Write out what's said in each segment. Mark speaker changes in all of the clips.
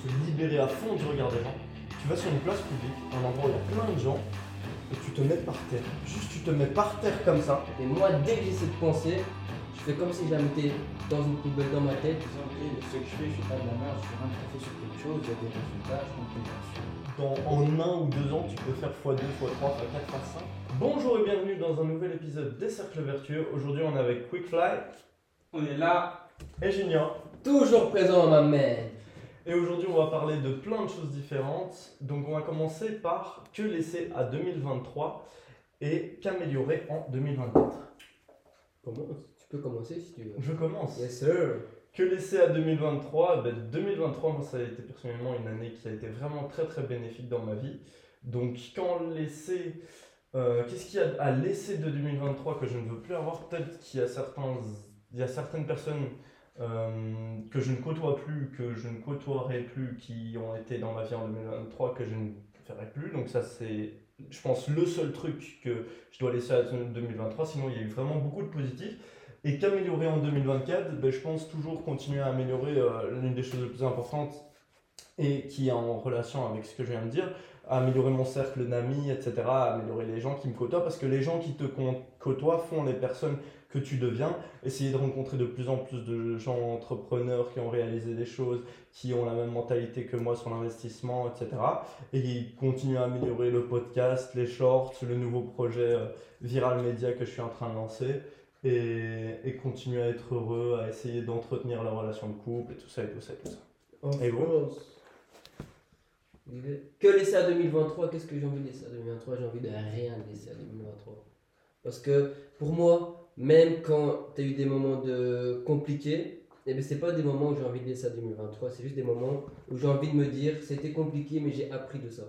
Speaker 1: se libérer à fond du regard des gens, tu vas sur une place publique, un endroit où il y a plein de gens, et tu te mets par terre. Juste, tu te mets par terre comme ça.
Speaker 2: Et moi, dès que j'ai cette pensée, je fais comme si je la mettais dans une poubelle dans ma tête.
Speaker 3: disant, ok, ce que je fais, je fais pas de la merde, je suis rien café sur quelque chose, il y a des résultats, je.
Speaker 1: Dans, en un ou deux ans, tu peux faire x2, x3, x4, x5. Bonjour et bienvenue dans un nouvel épisode des Cercles Vertueux. Aujourd'hui, on est avec Quickfly
Speaker 3: On est là,
Speaker 1: et Junior.
Speaker 2: Toujours présent, ma main.
Speaker 1: Et aujourd'hui, on va parler de plein de choses différentes. Donc, on va commencer par que laisser à 2023 et qu'améliorer en 2024.
Speaker 2: Comment Tu peux commencer si tu veux.
Speaker 1: Je commence.
Speaker 2: Yes, sir.
Speaker 1: Que laisser à 2023 ben, 2023, moi, ça a été personnellement une année qui a été vraiment très très bénéfique dans ma vie. Donc, quand laisser. euh, Qu'est-ce qu'il y a à laisser de 2023 que je ne veux plus avoir? Peut-être qu'il y a, certains, il y a certaines personnes que je ne côtoie plus, que je ne côtoierai plus, qui ont été dans ma vie en 2023, que je ne ferai plus. Donc, ça, c'est, je pense, le seul truc que je dois laisser à 2023. Sinon, il y a eu vraiment beaucoup de positifs. Et qu'améliorer en 2024 ben, Je pense toujours continuer à améliorer euh, l'une des choses les plus importantes et qui est en relation avec ce que je viens de dire, améliorer mon cercle d'amis, etc., améliorer les gens qui me côtoient, parce que les gens qui te côtoient font les personnes que tu deviens. Essayer de rencontrer de plus en plus de gens entrepreneurs qui ont réalisé des choses, qui ont la même mentalité que moi sur l'investissement, etc. Et continuer à améliorer le podcast, les shorts, le nouveau projet euh, Viral Media que je suis en train de lancer et, et continuer à être heureux, à essayer d'entretenir la relation de couple et tout ça et tout ça et tout ça.
Speaker 2: Of
Speaker 1: Et vous?
Speaker 2: course. Que laisser à 2023 Qu'est-ce que j'ai envie de laisser à 2023 J'ai envie de rien laisser à 2023. Parce que pour moi, même quand tu as eu des moments de compliqués, eh ben, c'est pas des moments où j'ai envie de laisser à 2023, c'est juste des moments où j'ai envie de me dire c'était compliqué, mais j'ai appris de ça.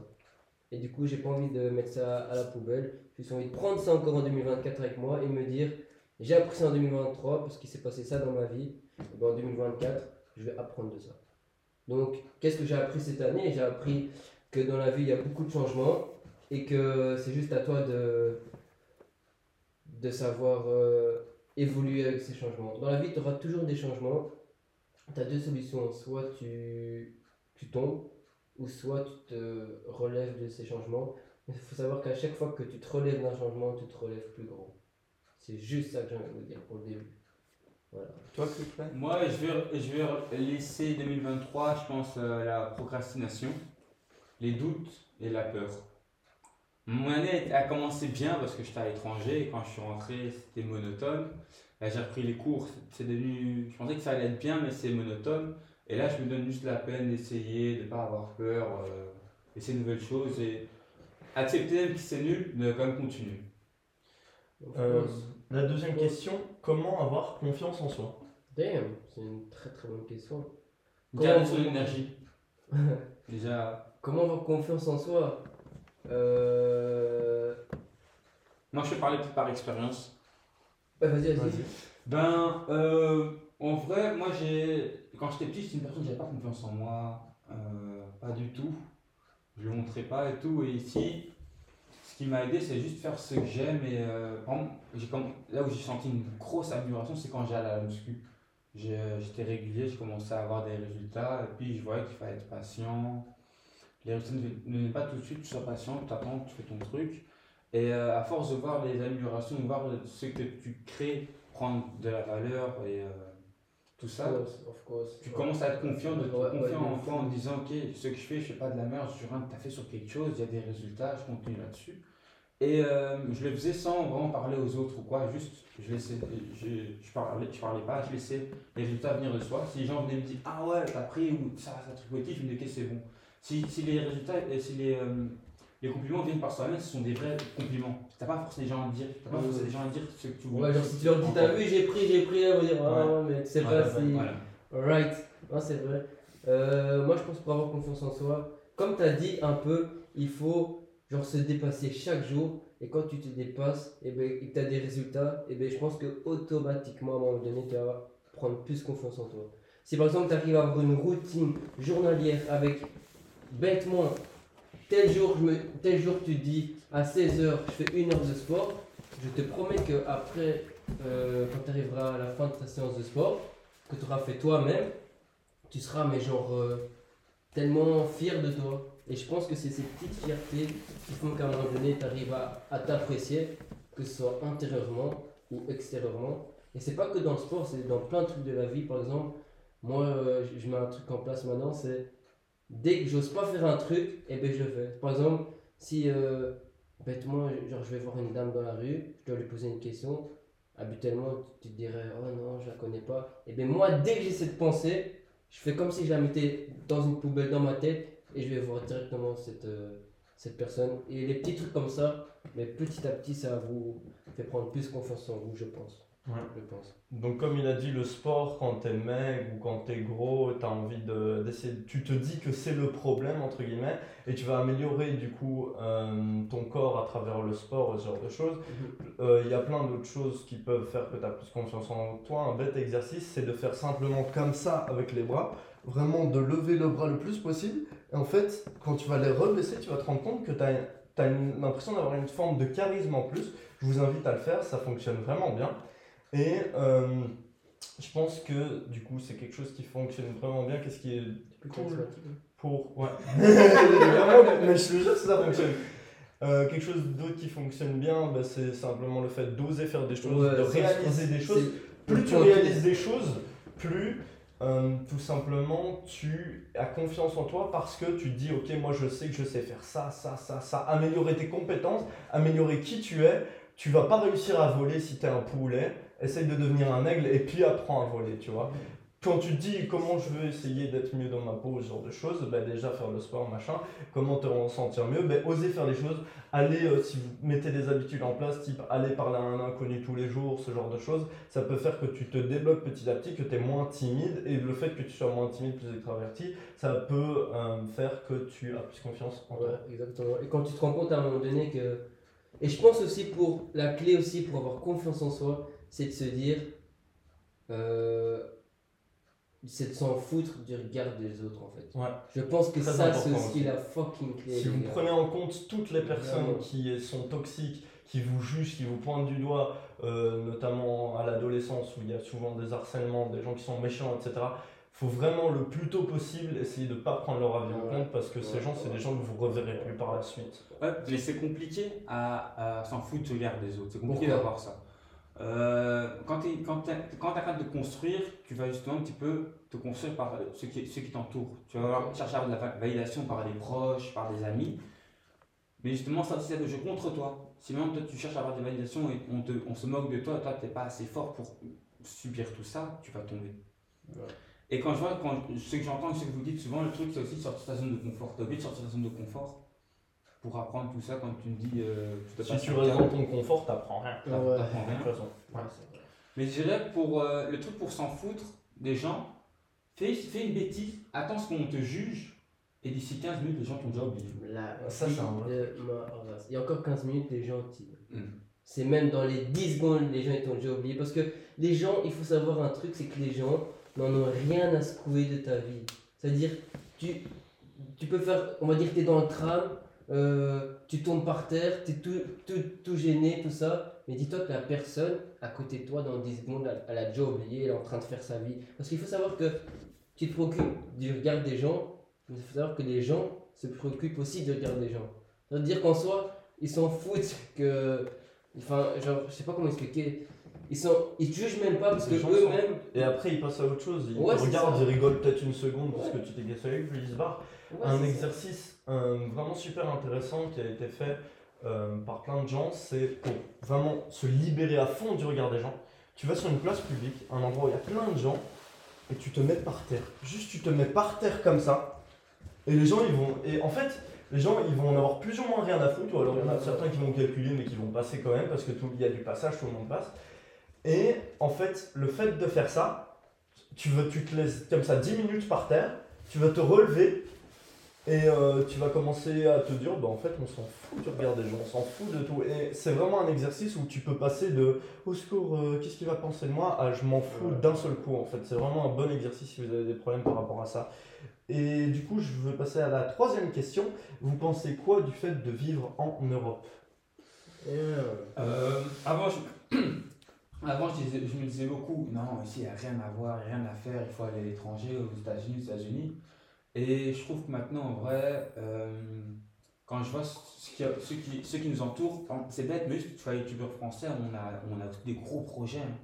Speaker 2: Et du coup, j'ai pas envie de mettre ça à la poubelle. J'ai juste envie de prendre ça encore en 2024 avec moi et me dire j'ai appris ça en 2023 parce qu'il s'est passé ça dans ma vie. Et ben, en 2024, je vais apprendre de ça. Donc, qu'est-ce que j'ai appris cette année? J'ai appris que dans la vie, il y a beaucoup de changements et que c'est juste à toi de, savoir euh, évoluer avec ces changements. Dans la vie, tu auras toujours des changements. Tu as deux solutions. Soit tu, tu tombes, ou soit tu te relèves de ces changements. Il faut savoir qu'à chaque fois que tu te relèves d'un changement, tu te relèves plus grand. C'est juste ça que j'ai envie de vous dire pour le début. Voilà.
Speaker 1: Toi,
Speaker 3: Moi, je vais, je vais laisser 2023, je pense, euh, la procrastination, les doutes et la peur. Mon année a commencé bien parce que j'étais à l'étranger et quand je suis rentré, c'était monotone. Là, j'ai repris les cours, c'est devenu. Je pensais que ça allait être bien, mais c'est monotone. Et là, je me donne juste la peine d'essayer, de ne pas avoir peur, euh, essayer de nouvelles choses et accepter même que c'est nul, mais quand même continuer.
Speaker 1: Euh, La deuxième question, comment avoir confiance en soi?
Speaker 2: Damn, c'est une très très bonne question.
Speaker 3: Garder
Speaker 2: Comment-
Speaker 3: son énergie. Déjà,
Speaker 2: Comment avoir confiance en soi? Euh...
Speaker 3: moi, je vais parler peut-être par expérience.
Speaker 2: bah, Vas-y, vas-y.
Speaker 1: Vas-y.
Speaker 3: Ben, euh, en vrai, moi, j'ai, quand j'étais petit, j'étais une personne, j'avais pas confiance en moi, euh, pas du tout. Je le montrais pas et tout. Et ici, qui m'a aidé, c'est juste faire ce que j'aime. Et euh, là où j'ai senti une grosse amélioration, c'est quand j'allais à la muscu. J'étais régulier, j'ai commencé à avoir des résultats. Et puis, je voyais qu'il fallait être patient. Les résultats ne viennent pas tout de suite, tu sois patient, tu attends, tu fais ton truc. Et euh, à force de voir les améliorations, voir ce que tu crées prendre de la valeur et euh, tout ça,
Speaker 2: course, course.
Speaker 3: tu commences à être confiant, de te
Speaker 2: Ouais, ouais,
Speaker 3: confier en toi en disant ok, ce que je fais, je fais pas de la merde, je suis rien fait sur quelque chose, il y a des résultats, je continue là-dessus. Et euh, je le faisais sans vraiment parler aux autres ou quoi, juste je laissais, je, je, parlais, je parlais pas, je laissais les résultats venir de soi. Si les gens venaient me dire ah ouais, t'as pris ou ça, ça truc positif, je me disais ok, c'est bon. Si, si les résultats, et si les, euh, les compliments viennent par soi-même, ce sont des vrais compliments. T'as pas forcé les gens à dire, t'as pas
Speaker 2: Ouais,
Speaker 3: forcé
Speaker 2: ouais.
Speaker 3: les gens à dire ce que tu
Speaker 2: Ouais, genre si tu leur dis t'as vu, j'ai pris, j'ai pris, elles vont dire ah ouais, mais
Speaker 3: Voilà,
Speaker 2: pas si.
Speaker 3: voilà.
Speaker 2: Right, non, c'est vrai. Euh, moi, je pense pour avoir confiance en soi, comme tu as dit un peu, il faut genre se dépasser chaque jour. Et quand tu te dépasses et, ben, et que tu as des résultats, et ben, je pense que automatiquement, à un moment donné, tu vas prendre plus confiance en toi. Si par exemple, tu arrives à avoir une routine journalière avec bêtement, tel jour, tel jour tu dis à 16h, je fais une heure de sport, je te promets que après, euh, quand tu arriveras à la fin de ta séance de sport, que tu auras fait toi-même, tu seras mais genre euh, tellement fier de toi. Et je pense que c'est ces petites fiertés qui font qu'à un moment donné, tu arrives à, t'apprécier, que ce soit intérieurement ou extérieurement. Et c'est pas que dans le sport, c'est dans plein de trucs de la vie. Par exemple, moi, euh, je- mets un truc en place maintenant, c'est dès que j'ose pas faire un truc, et ben je le fais. Par exemple, si euh, bêtement, genre je vais voir une dame dans la rue, je dois lui poser une question, habituellement tu te dirais oh non, je la connais pas. Et bien moi, dès que j'ai cette pensée, je fais comme si je la mettais dans une poubelle dans ma tête et je vais voir directement cette, euh, cette personne. Et les petits trucs comme ça, mais petit à petit, ça vous fait prendre plus confiance en vous, je pense.
Speaker 1: Ouais.
Speaker 2: Je pense.
Speaker 1: Donc comme il a dit, le sport, quand t'es mec ou quand t'es gros, t'as envie de, d'essayer, tu te dis que c'est le problème, entre guillemets, et tu vas améliorer du coup euh, ton corps à travers le sport, ce genre de choses. Euh, Il y a plein d'autres choses qui peuvent faire que tu as plus confiance en toi. Un bête exercice, c'est de faire simplement comme ça avec les bras, vraiment de lever le bras le plus possible. Et en fait, quand tu vas les rebaisser, tu vas te rendre compte que tu as, l'impression d'avoir une forme de charisme en plus. Je vous invite à le faire, ça fonctionne vraiment bien. Et euh, je pense que du coup, c'est quelque chose qui fonctionne vraiment bien. Qu'est-ce qui est Cool. pour. Ouais. Vraiment, mais je te jure que ça fonctionne. Euh, quelque chose d'autre qui fonctionne bien, bah, c'est simplement le fait d'oser faire des choses,
Speaker 2: Ouais,
Speaker 1: de réaliser des choses. Plus tu réalises des choses, plus euh, tout simplement tu as confiance en toi parce que tu te dis ok moi je sais que je sais faire ça, ça, ça, ça, améliorer tes compétences, améliorer qui tu es. Tu vas pas réussir à voler si tu es un poulet, essaye de devenir un aigle et puis apprends à voler, tu vois quand tu te dis comment je veux essayer d'être mieux dans ma peau, ce genre de choses, bah déjà faire le sport, machin, comment te sentir mieux, bah oser faire les choses, aller, euh, si vous mettez des habitudes en place, type aller parler à un inconnu tous les jours, ce genre de choses, ça peut faire que tu te débloques petit à petit, que tu es moins timide, et le fait que tu sois moins timide, plus extraverti, ça peut euh, faire que tu as plus confiance en toi.
Speaker 2: Exactement. Et quand tu te rends compte à un moment donné que. Et je pense aussi pour. La clé aussi pour avoir confiance en soi, c'est de se dire. euh, c'est de s'en foutre du regard des autres en fait.
Speaker 1: Ouais.
Speaker 2: Je pense que
Speaker 1: Très
Speaker 2: ça, c'est aussi
Speaker 1: aussi.
Speaker 2: la fucking clé.
Speaker 1: Si vous prenez en compte toutes les personnes
Speaker 2: Vraiment.
Speaker 1: qui sont toxiques, qui vous jugent, qui vous pointent du doigt, euh, notamment à l'adolescence où il y a souvent des harcèlements, des gens qui sont méchants, etc., faut vraiment le plus tôt possible essayer de ne pas prendre leur avis en
Speaker 2: Ouais.
Speaker 1: compte parce que ces gens, c'est des gens que vous reverrez plus par la suite.
Speaker 3: Ouais, mais c'est compliqué à, à s'en foutre du regard des autres. C'est compliqué d'avoir ça. Euh, quand tu quand quand t'arrêtes de construire, tu vas justement un petit peu te construire par ceux qui, ceux qui t'entourent. Tu vas chercher à avoir de la va- validation par des proches, par des amis. Mais justement, ça, c'est le jeu contre toi. Si maintenant toi tu cherches à avoir des validations et on, te, on se moque de toi, toi t'es pas assez fort pour subir tout ça, tu vas tomber.
Speaker 2: Ouais.
Speaker 3: Et quand je vois, quand, ce que j'entends, ce que vous dites souvent, le truc c'est aussi de sortir de ta zone de confort. T'as oublié de sortir de ta zone de confort pour apprendre tout ça quand tu me dis. Euh, tu
Speaker 1: Si tu restes dans ton confort, t'apprends rien.
Speaker 2: Ah ouais.
Speaker 3: t'apprends
Speaker 1: De
Speaker 3: rien.
Speaker 1: toute façon.
Speaker 2: Ouais.
Speaker 3: Mais je dirais pour euh, le truc pour s'en foutre des gens, fais, fais une bêtise, attends ce qu'on te juge, et d'ici 15 minutes, les gens t'ont déjà oublié.
Speaker 2: La
Speaker 1: Ça, c'est un
Speaker 2: race. Il y a encore 15 minutes, les gens. t'y-
Speaker 3: Mm.
Speaker 2: C'est même dans les 10 secondes, les gens ils t'ont déjà oublié. Parce que les gens, il faut savoir un truc, c'est que les gens n'en ont rien à secouer de ta vie. C'est-à-dire, tu, tu peux faire, on va dire que tu es dans le tram, euh, tu tombes par terre, tu es tout, tout, gêné, tout ça. Mais dis-toi que la personne à côté de toi, dans 10 secondes, elle, a déjà oublié, elle est en train de faire sa vie. Parce qu'il faut savoir que tu te préoccupes du regard des gens, il faut savoir que les gens se préoccupent aussi du regard des gens. C'est-à-dire qu'en soi, ils s'en foutent que. Enfin, je sais pas comment expliquer. Ils, sont, ils te jugent même pas parce que eux-mêmes.
Speaker 1: Et après, ils passent à autre chose. Ils
Speaker 2: Ouais,
Speaker 1: te
Speaker 2: c'est
Speaker 1: regardent, ils rigolent peut-être une seconde parce que tu t'es cassé avec, puis ils se barrent. Un exercice vraiment super intéressant qui a été fait euh, par plein de gens, c'est pour vraiment se libérer à fond du regard des gens. Tu vas sur une place publique, un endroit où il y a plein de gens, et tu te mets par terre. Juste, tu te mets par terre comme ça, et les gens, ils vont. Et en fait, les gens, ils vont en avoir plus ou moins rien à foutre, ou alors il y en a certains qui vont calculer, mais qui vont passer quand même, parce que tout- il y a du passage, tout le monde passe. Et en fait, le fait de faire ça, tu, veux, tu te laisses comme ça 10 minutes par terre, tu vas te relever et euh, tu vas commencer à te dire, bah, en fait, on s'en fout du regard des gens, on s'en fout de tout. Et c'est vraiment un exercice où tu peux passer de au secours, euh, qu'est-ce qu'il va penser de moi à je m'en fous d'un seul coup. En fait, c'est vraiment un bon exercice si vous avez des problèmes par rapport à ça. Et du coup, je veux passer à la troisième question. Vous pensez quoi du fait de vivre en Europe?
Speaker 3: Euh, avant, je... avant je, me disais beaucoup, non, ici il n'y a rien à voir, rien à faire, il faut aller à l'étranger, aux États-Unis, aux États-Unis. Et je trouve que maintenant, en vrai, euh, quand je vois ce qui, ceux, qui, qui nous entourent, c'est bête, mais tu vois, youtubeurs français, on a, on a des gros projets. hein.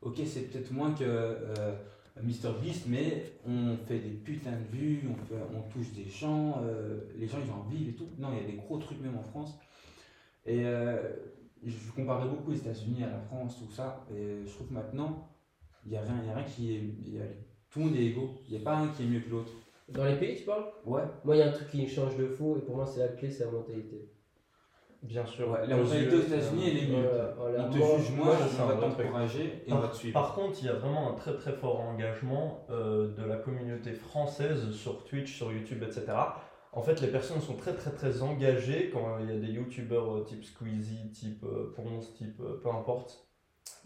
Speaker 3: Ok, c'est peut-être moins que euh, MrBeast, mais on fait des putains de vues, on touche des gens, euh, les gens ils en vivent et tout. Non, il y a des gros trucs même en France. Et euh, je comparais beaucoup les États-Unis à la France, tout ça. Et je trouve que maintenant, il n'y a, rien- il y a rien qui est. il y a- tout le monde est égaux. Il n'y a pas un qui est mieux que l'autre.
Speaker 2: Dans les pays, tu parles?
Speaker 3: Ouais.
Speaker 2: Moi, il y a un truc qui change de fou, et pour moi, c'est la clé, c'est la mentalité.
Speaker 1: Bien sûr.
Speaker 3: Ouais, la mentalité aux États-Unis, elle est mieux. On te
Speaker 2: Moi-
Speaker 3: juge
Speaker 1: moi,
Speaker 3: moins, on va t'encourager et on va te suivre.
Speaker 1: Par contre, il y a vraiment un très très fort engagement euh, de la communauté française sur Twitch, sur YouTube, etc. En fait, les personnes sont très très très engagées quand il y a des youtubeurs euh, type Squeezie, type euh, Ponce, type euh, peu importe,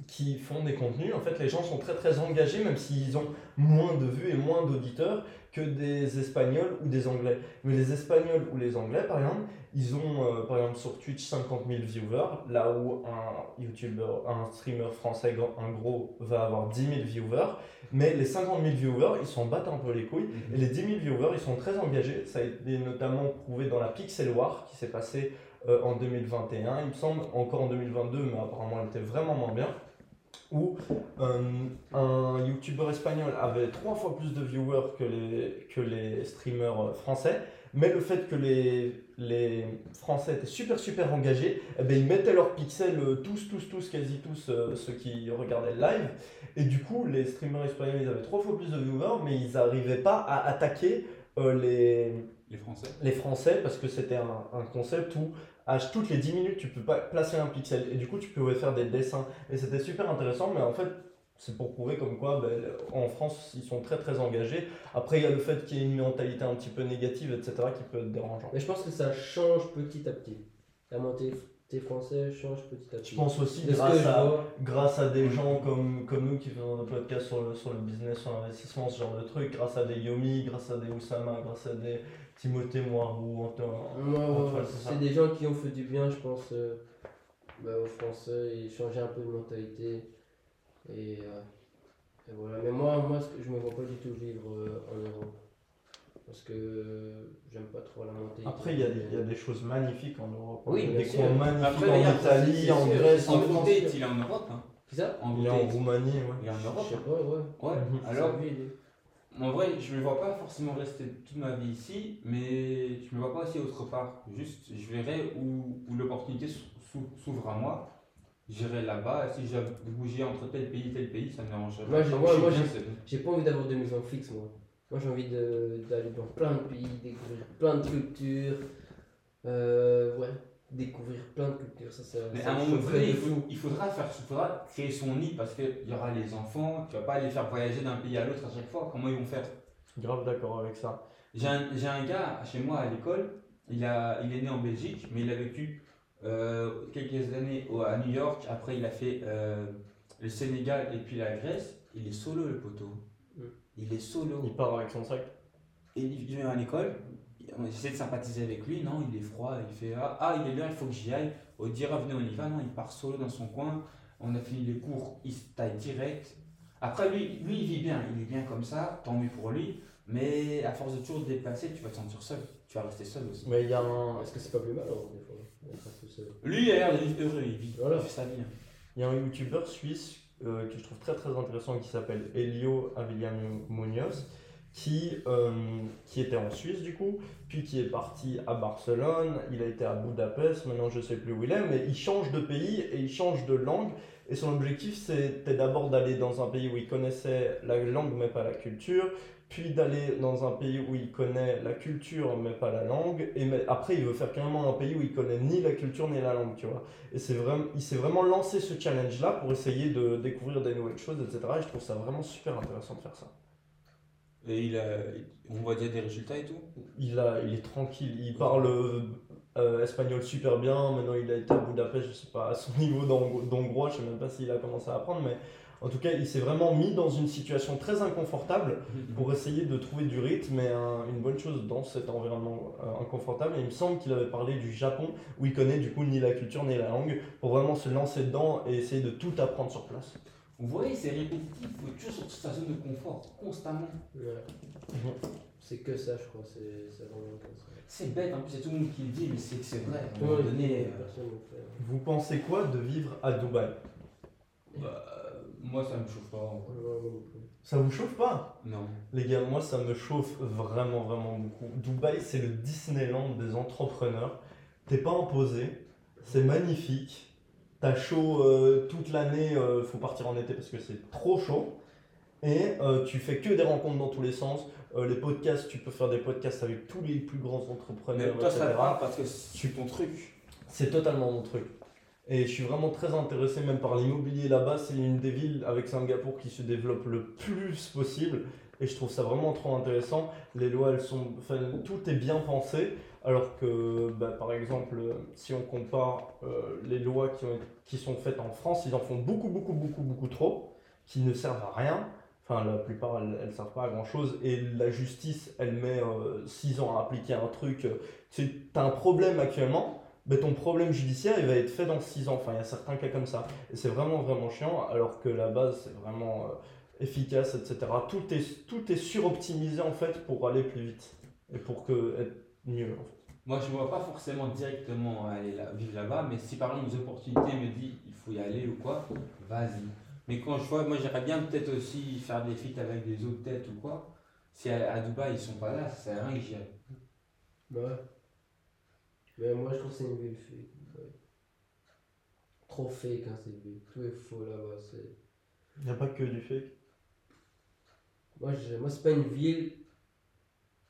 Speaker 1: qui font des contenus. En fait, les gens sont très très engagés, même s'ils ont moins de vues et moins d'auditeurs que des Espagnols ou des Anglais. Mais les Espagnols ou les Anglais, par exemple, ils ont euh, par exemple sur Twitch 50 000 viewers, là où un YouTuber, un streamer français, un gros, va avoir 10 000 viewers. Mais les 50 000 viewers, ils s'en battent un peu les couilles. Et les 10 000 viewers, ils sont très engagés. Ça a été notamment prouvé dans la Pixel War qui s'est passée euh, en 2021, il me semble, encore en 2022, mais apparemment elle était vraiment moins bien. Où euh, un YouTuber espagnol avait trois fois plus de viewers que les, que les streamers euh, français. Mais le fait que les, les Français étaient super super engagés, eh ben, ils mettaient leurs pixels tous, tous, tous, quasi tous euh, ceux qui regardaient le live. Et du coup, les streamers espagnols, ils avaient trois fois plus de viewers, mais ils n'arrivaient pas à attaquer euh, les,
Speaker 3: Les Français.
Speaker 1: les Français parce que c'était un, un concept où à toutes les 10 minutes tu peux pas placer un pixel. Et du coup tu pouvais faire des dessins. Et c'était super intéressant mais en fait c'est pour prouver comme quoi ben, en France ils sont très très engagés. Après il y a le fait qu'il y ait une mentalité un petit peu négative etc qui peut être dérangeant.
Speaker 2: Mais je pense que ça change petit à petit. La mentalité française change petit à petit.
Speaker 1: je pense aussi grâce à, grâce à des gens comme, comme nous qui faisons des podcasts sur le, sur le business, sur l'investissement, ce genre de trucs, grâce à des Yomi, grâce à des Oussama, grâce à des Timothée Moirou, Antoine.
Speaker 2: Ouais,
Speaker 1: c'est
Speaker 2: des gens qui ont fait du bien, je pense, euh, bah, aux Français et changer un peu de mentalité. Et, euh, et voilà. Mais moi, moi ce que je me vois pas du tout vivre euh, en Europe. Parce que j'aime pas trop la mentalité.
Speaker 1: Après, il y, a des- il y a des choses magnifiques en Europe.
Speaker 2: Oui,
Speaker 1: a
Speaker 2: bien
Speaker 1: des
Speaker 2: sûr.
Speaker 1: coins magnifiques
Speaker 3: Après,
Speaker 1: en Italie, en
Speaker 2: sûr.
Speaker 1: Grèce,
Speaker 3: En
Speaker 1: France.
Speaker 3: il est en Europe. Hein.
Speaker 2: C'est ça?
Speaker 3: En
Speaker 1: Il est en Roumanie, ouais.
Speaker 3: il est en
Speaker 2: Je
Speaker 3: Europe.
Speaker 2: sais
Speaker 3: hein.
Speaker 2: pas, ouais.
Speaker 3: Ouais.
Speaker 1: Mhm.
Speaker 3: Alors, En vrai, je me vois pas forcément rester toute ma vie ici, mais je me vois pas aussi autre part. Juste, je verrai où, où l'opportunité s'ou- s'ou- s'ouvre à moi. J'irai là-bas. Si je dois bouger entre tel pays et tel pays, ça me dérangerait
Speaker 2: Moi,
Speaker 3: pas.
Speaker 2: j'ai- moi, j'ai-. J'ai pas envie d'avoir de maison fixe, moi. Moi, j'ai envie d'aller dans plein de pays, découvrir plein de cultures. Euh, ouais, découvrir plein de cultures. Ça, ça,
Speaker 3: Mais
Speaker 2: ça
Speaker 3: à un
Speaker 2: me
Speaker 3: moment donné, il, faut- il faudra, faire, il faudra créer son nid parce qu'il y aura les enfants. Tu vas pas les faire voyager d'un pays à l'autre à chaque fois. Comment ils vont faire?
Speaker 1: Grave d'accord avec ça.
Speaker 3: J'ai un, j'ai un gars chez moi à l'école, il, a, il est né en Belgique, mais il a vécu euh, quelques années au- à New York. Après, il a fait euh, le Sénégal et puis la Grèce. Il est solo, le poteau.
Speaker 2: Mm.
Speaker 3: Il est solo.
Speaker 1: Il part avec son sac.
Speaker 3: Et il vient à l'école. On essaie de sympathiser avec lui. Non, il est froid. Il fait Ah, ah, il est là, il faut que j'y aille. On dit Ah, venez, on y va. Non, il part solo dans son coin. On a fini les cours, il se taille direct. Après, lui, lui, il vit bien. Il est bien comme ça, tant mieux pour lui. Mais à force de toujours te déplacer, tu vas te sentir seul. Tu vas rester seul aussi.
Speaker 1: Mais il y a un,
Speaker 2: Est-ce que c'est pas plus mal, alors, des fois seul?
Speaker 3: Lui, il a l'air d'être heureux. Il vit,
Speaker 2: Voilà.
Speaker 3: il fait sa vie. hein.
Speaker 1: il y a un youtubeur suisse euh, que je trouve très très intéressant qui s'appelle Elio Aviliano Munoz qui, euh, qui était en Suisse du coup, puis qui est parti à Barcelone, il a été à Budapest, maintenant je sais plus où il est, mais il change de pays et il change de langue. Et son objectif c'était d'abord d'aller dans un pays où il connaissait la langue mais pas la culture, puis d'aller dans un pays où il connaît la culture mais pas la langue, et après il veut faire carrément un pays où il connaît ni la culture ni la langue, tu vois. Et c'est vraiment, il s'est vraiment lancé ce challenge-là pour essayer de découvrir des nouvelles choses, etc. Et je trouve ça vraiment super intéressant de faire ça.
Speaker 3: Et il a, on voit déjà des résultats et tout.
Speaker 1: Il, a, il est tranquille, il parle euh, espagnol super bien. Maintenant, il a été à Budapest, je sais pas, à son niveau d'hong- d'hongrois, je sais même pas s'il a commencé à apprendre, mais en tout cas, il s'est vraiment mis dans une situation très inconfortable pour essayer de trouver du rythme et un- une bonne chose dans cet environnement euh, inconfortable. Et il me semble qu'il avait parlé du Japon, où il connaît du coup ni la culture ni la langue, pour vraiment se lancer dedans et essayer de tout apprendre sur place.
Speaker 3: Vous voyez, c'est répétitif. Il faut être toujours sur sa zone de confort, constamment.
Speaker 2: Voilà. C'est que ça, je crois. C'est c'est vraiment comme ça.
Speaker 3: C'est bête, en plus, c'est tout le monde qui le dit, mais c'est que c'est vrai. À un moment donné, euh.
Speaker 1: Vous pensez quoi de vivre à Dubaï?
Speaker 3: Bah, moi, ça me chauffe pas. en vrai.
Speaker 1: Ça vous chauffe pas?
Speaker 3: Non.
Speaker 1: Les gars, moi ça me chauffe vraiment vraiment beaucoup. Dubaï c'est le Disneyland des entrepreneurs. T'es pas imposé, c'est magnifique. T'as chaud euh, toute l'année, euh, faut partir en été parce que c'est trop chaud. Et euh, tu fais que des rencontres dans tous les sens. Euh, les podcasts, tu peux faire des podcasts avec tous les plus grands
Speaker 3: Mais
Speaker 1: entrepreneurs,
Speaker 3: toi, ça
Speaker 1: etc.
Speaker 3: te parle parce que c'est ton truc.
Speaker 1: C'est totalement mon truc. Et je suis vraiment très intéressé même par l'immobilier là-bas. C'est une des villes avec Singapour qui se développe le plus possible. Et je trouve ça vraiment trop intéressant. Les lois, elles sont, enfin, tout est bien pensé. Alors que, bah, par exemple, euh, si on compare euh, les lois qui, ont, qui sont faites en France, ils en font beaucoup, beaucoup, beaucoup, beaucoup trop, qui ne servent à rien. Enfin, la plupart, elles ne servent pas à grand chose. Et la justice, elle met 6 ans à appliquer un truc. Tu as un problème actuellement, mais ton problème judiciaire, il va être fait dans 6 ans. Enfin, il y a certains cas comme ça. Et c'est vraiment, vraiment chiant, alors que la base, c'est vraiment euh, efficace, etc. Tout est, tout est suroptimisé, en fait, pour aller plus vite. Et pour que, mieux, en fait.
Speaker 3: Moi, je ne vois pas forcément directement aller là, vivre là-bas, mais si par exemple une opportunité me dit il faut y aller ou quoi, vas-y. Mais quand je vois, moi j'aimerais bien peut-être aussi faire des feats avec des autres têtes ou quoi. Si à, à Dubaï ils sont pas là, ça sert à rien que j'y aille.
Speaker 2: Ouais. Mais moi, je trouve que c'est une ville fake. ouais. Trop fake, hein, cette ville. Tout est faux là-bas. c'est-
Speaker 1: Il n'y a pas que du fake?
Speaker 2: Moi, je... moi c'est pas une ville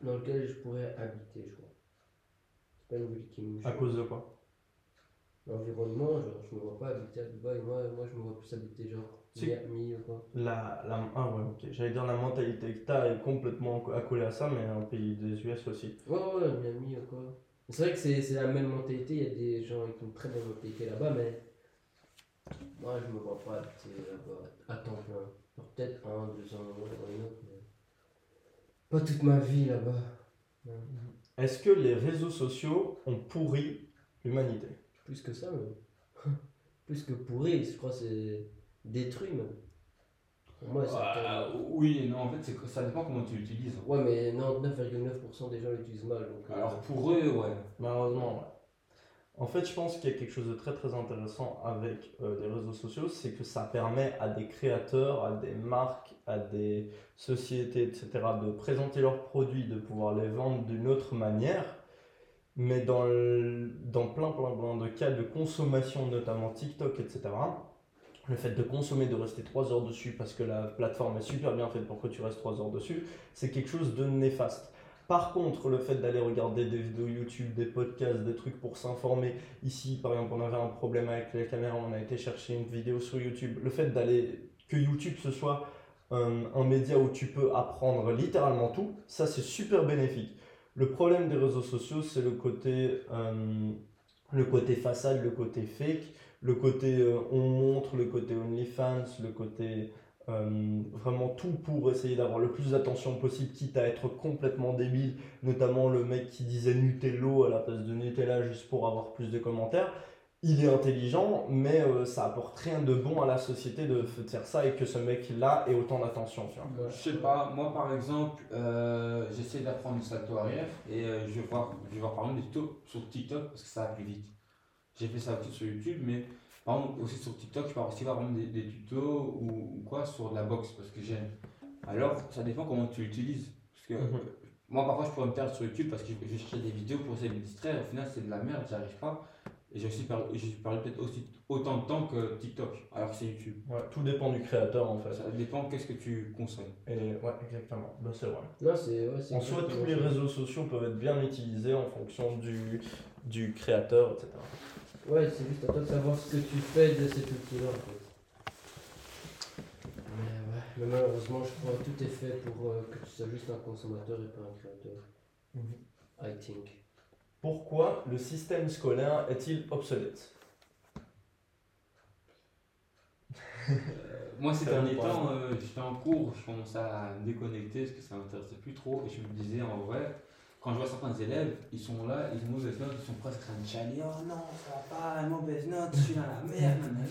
Speaker 2: dans laquelle je pourrais habiter, je crois. C'est pas une ville qui me
Speaker 1: À cause de quoi?
Speaker 2: L'environnement, genre, je me vois pas habiter à Dubaï. Moi, moi je me vois plus habiter, genre,
Speaker 1: Si.
Speaker 2: Miami ou quoi.
Speaker 1: la, la, Ah ouais, ok. J'allais dire la mentalité que t'as est complètement accolée à ça, mais un pays des US aussi.
Speaker 2: Ouais, ouais, Miami ou quoi. C'est vrai que c'est la même mentalité. Il y a des gens avec une très bonne mentalité là-bas, mais moi, je me vois pas habiter là-bas à temps plein. Peut-être un, deux ans, dans une autre, mais pas toute ma vie là-bas.
Speaker 1: Est-ce que les réseaux sociaux ont pourri l'humanité?
Speaker 2: Plus que ça, même. Plus que pourri, je crois que c'est détruit, même. Pour moi,
Speaker 3: Ah, oui non, en fait c'est que ça dépend comment tu l'utilises.
Speaker 2: Ouais, mais 99,9% des gens l'utilisent mal. Donc, euh,
Speaker 3: Alors pour eux, ouais.
Speaker 1: Malheureusement, ouais. En fait, je pense qu'il y a quelque chose de très très intéressant avec euh, les réseaux sociaux, c'est que ça permet à des créateurs, à des marques, à des sociétés, etc., de présenter leurs produits, de pouvoir les vendre d'une autre manière. Mais dans, le- dans plein, plein, plein de cas de consommation, notamment TikTok, etc., le fait de consommer, de rester 3 heures dessus parce que la plateforme est super bien faite pour que tu restes 3 heures dessus, c'est quelque chose de néfaste. Par contre, le fait d'aller regarder des vidéos YouTube, des podcasts, des trucs pour s'informer, ici par exemple, on avait un problème avec la caméra, on a été chercher une vidéo sur YouTube. Le fait d'aller, que YouTube ce soit un, un média où tu peux apprendre littéralement tout, ça c'est super bénéfique. Le problème des réseaux sociaux, c'est le côté, euh, le côté façade, le côté fake, le côté euh, on montre, le côté OnlyFans, le côté euh, vraiment tout pour essayer d'avoir le plus d'attention possible, quitte à être complètement débile, notamment le mec qui disait Nutello à la place de Nutella juste pour avoir plus de commentaires. Il est intelligent, mais euh, ça apporte rien de bon à la société de faire ça et que ce mec-là ait autant d'attention.
Speaker 3: Je sais pas, moi par exemple, euh, j'essaie d'apprendre le salto arrière et euh, je vais voir, je vais voir par exemple des tutos sur TikTok parce que ça va plus vite. J'ai fait ça aussi sur YouTube, mais par exemple aussi sur TikTok, je peux aussi voir vraiment des, des tutos ou, ou quoi sur de la boxe parce que j'aime. Alors ça dépend comment tu l'utilises. Parce que
Speaker 1: Mhm.
Speaker 3: moi parfois je pourrais me perdre sur YouTube parce que je, chercher des vidéos pour essayer de me distraire, au final c'est de la merde, j'y arrive pas. Et j'ai aussi j'ai perdu peut-être aussi autant de temps que TikTok, alors que c'est YouTube.
Speaker 1: Ouais, tout dépend du créateur en fait.
Speaker 3: Ça dépend qu'est-ce que tu consommes.
Speaker 1: Et ouais, exactement, Bah, c'est vrai.
Speaker 2: Non, c'est. Ouais, c'est
Speaker 1: En soi, tous les réseaux sociaux peuvent être bien utilisés en fonction du, du créateur, etc.
Speaker 2: Ouais, c'est juste à toi de savoir ce que tu fais de cet outil-là en fait. Mais ouais, mais malheureusement, je crois que tout est fait pour euh, que tu sois juste un consommateur et pas un créateur.
Speaker 1: Mhm.
Speaker 2: I think.
Speaker 1: Pourquoi le système scolaire est-il obsolète?
Speaker 3: Euh, moi, ces derniers temps, euh, j'étais en cours, je commençais à me déconnecter parce que ça m'intéressait plus trop et je me disais en vrai, quand je vois certains élèves, ils sont là, ils ont mauvaise note, ils sont presque en train de chialer. Oh non, ça va pas, mauvaise note, je suis dans la merde. nanana.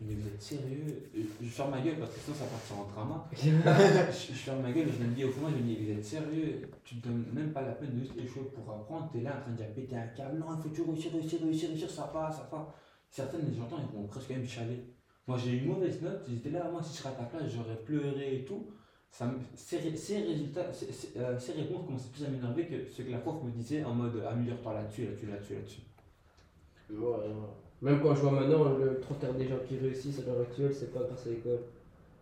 Speaker 3: Je me dis, vous êtes sérieux? Je, je ferme ma gueule parce que sinon ça partira en drama. je, je ferme ma gueule et je me dis au fond, je me dis, vous êtes sérieux? Tu te donnes même pas la peine de juste échouer pour apprendre. Tu es là en train de dire péter un câble. Non, il faut toujours réussir, réussir, réussir, réussir, ça passe, ça passe. Certaines, j'entends, ils vont presque même chialer. Moi, j'ai eu une mauvaise note, j'étais là, moi, si je serais à ta place, j'aurais pleuré et tout. Ça me- ces, ces résultats, ces, ces, euh, ces réponses commençaient plus à m'énerver que ce que la prof me disait en mode améliore-toi là-dessus, là-dessus, là-dessus, là-dessus.
Speaker 2: Ouais. Même quand je vois maintenant, le quarts des gens qui réussissent à l'heure actuelle, c'est pas grâce à l'école.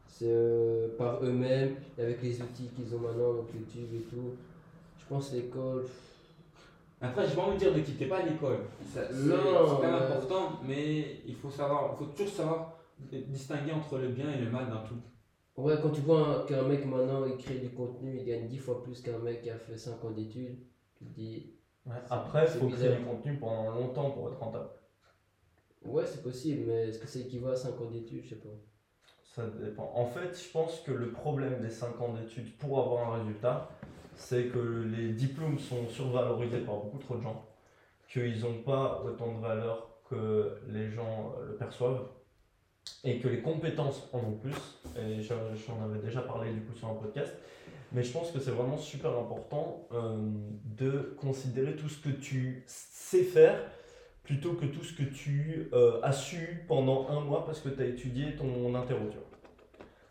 Speaker 2: C'est euh, par eux-mêmes, et avec les outils qu'ils ont maintenant, donc YouTube et tout. Je pense que l'école.
Speaker 3: Après, j'ai pas envie de dire ne quittez pas l'école. C'est quand même
Speaker 2: euh,
Speaker 3: important, mais il faut savoir, il faut toujours savoir distinguer entre le bien et le mal dans tout.
Speaker 2: Ouais, quand tu vois un- qu'un mec maintenant il crée du contenu, il gagne 10 fois plus qu'un mec qui a fait 5 ans d'études, tu te dis.
Speaker 1: Après, il
Speaker 2: c'est
Speaker 1: faut créer du contenu pendant longtemps pour être rentable.
Speaker 2: Ouais, c'est possible, mais est-ce que ça équivaut à 5 ans d'études Je sais pas.
Speaker 1: Ça dépend. En fait, je pense que le problème des 5 ans d'études pour avoir un résultat, c'est que les diplômes sont survalorisés par beaucoup trop de gens, qu'ils n'ont pas autant de valeur que les gens le perçoivent, et que les compétences en ont plus. Et j'en avais déjà parlé du coup sur un podcast. Mais je pense que c'est vraiment super important euh, de considérer tout ce que tu sais faire plutôt que tout ce que tu euh, as su pendant un mois parce que tu as étudié ton vois.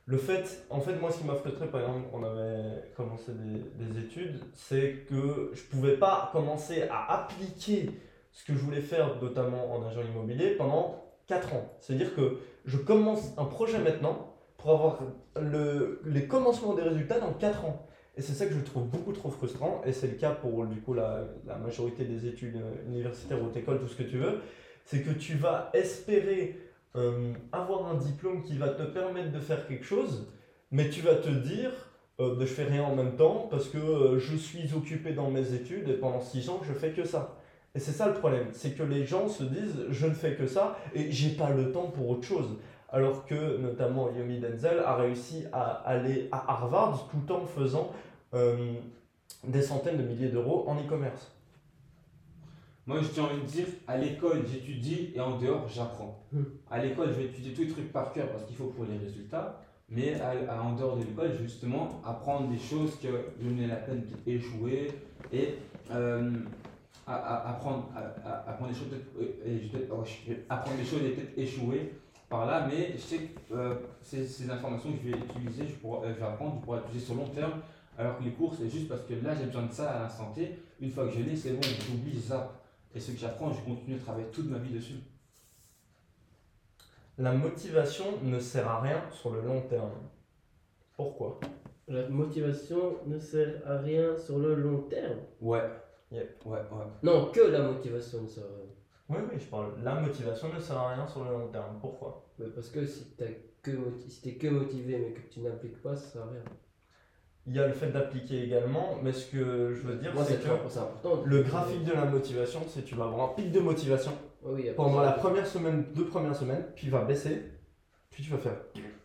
Speaker 1: Le fait, en fait, moi, ce qui m'a frustré, par exemple, on avait commencé des, des études, c'est que je pouvais pas commencer à appliquer ce que je voulais faire, notamment en agent immobilier, pendant 4 ans. C'est-à-dire que je commence un projet maintenant pour avoir le, les commencements des résultats dans 4 ans. Et c'est ça que je trouve beaucoup trop frustrant, et c'est le cas pour du coup la, majorité des études euh, universitaires ou école, tout ce que tu veux, c'est que tu vas espérer euh, avoir un diplôme qui va te permettre de faire quelque chose, mais tu vas te dire, euh, ben, je fais rien en même temps parce que euh, je suis occupé dans mes études et pendant 6 ans je fais que ça. Et c'est ça le problème, c'est que les gens se disent je ne fais que ça et j'ai pas le temps pour autre chose. Alors que notamment Yomi Denzel a réussi à aller à Harvard tout en faisant euh, des centaines de milliers d'euros en e-commerce.
Speaker 3: Moi, j'ai envie de dire, à l'école, j'étudie et en dehors, j'apprends.
Speaker 2: Hmm.
Speaker 3: À l'école, je vais étudier tous les trucs par cœur parce qu'il faut pour les résultats. Mais à, à- en dehors de l'école, justement apprendre des choses que je menais la peine d'échouer et euh, à, à- apprendre, à, à- apprendre des choses, peut-être, et je vais- oh, je vais apprendre des choses et peut-être échouer par là. Mais je sais que euh, ces, ces informations que je vais utiliser, je, pourrai, euh, je vais apprendre, je pourrai utiliser sur long terme. Alors que les cours, c'est juste parce que là, j'ai besoin de ça à l'instant T. Une fois que je l'ai, c'est bon, j'oublie ça. Et ce que j'apprends, je continue à travailler toute ma vie dessus.
Speaker 1: La motivation ne sert à rien sur le long terme. Pourquoi?
Speaker 2: La motivation ne sert à rien sur le long terme?
Speaker 3: Ouais. Ouais, ouais.
Speaker 2: Non, que la motivation ne sert à rien.
Speaker 1: Oui, oui, je parle. La motivation ne sert à rien sur le long terme. Pourquoi?
Speaker 2: Mais parce que si t'as que si t'es que motivé mais que tu n'appliques pas, ça sert à rien.
Speaker 1: Il y a le fait d'appliquer également, mais ce que je veux dire, c'est que le graphique de la motivation, c'est tu vas avoir un pic de motivation
Speaker 2: oui,
Speaker 1: pendant la première semaine, deux premières semaines, puis il va baisser, puis tu vas faire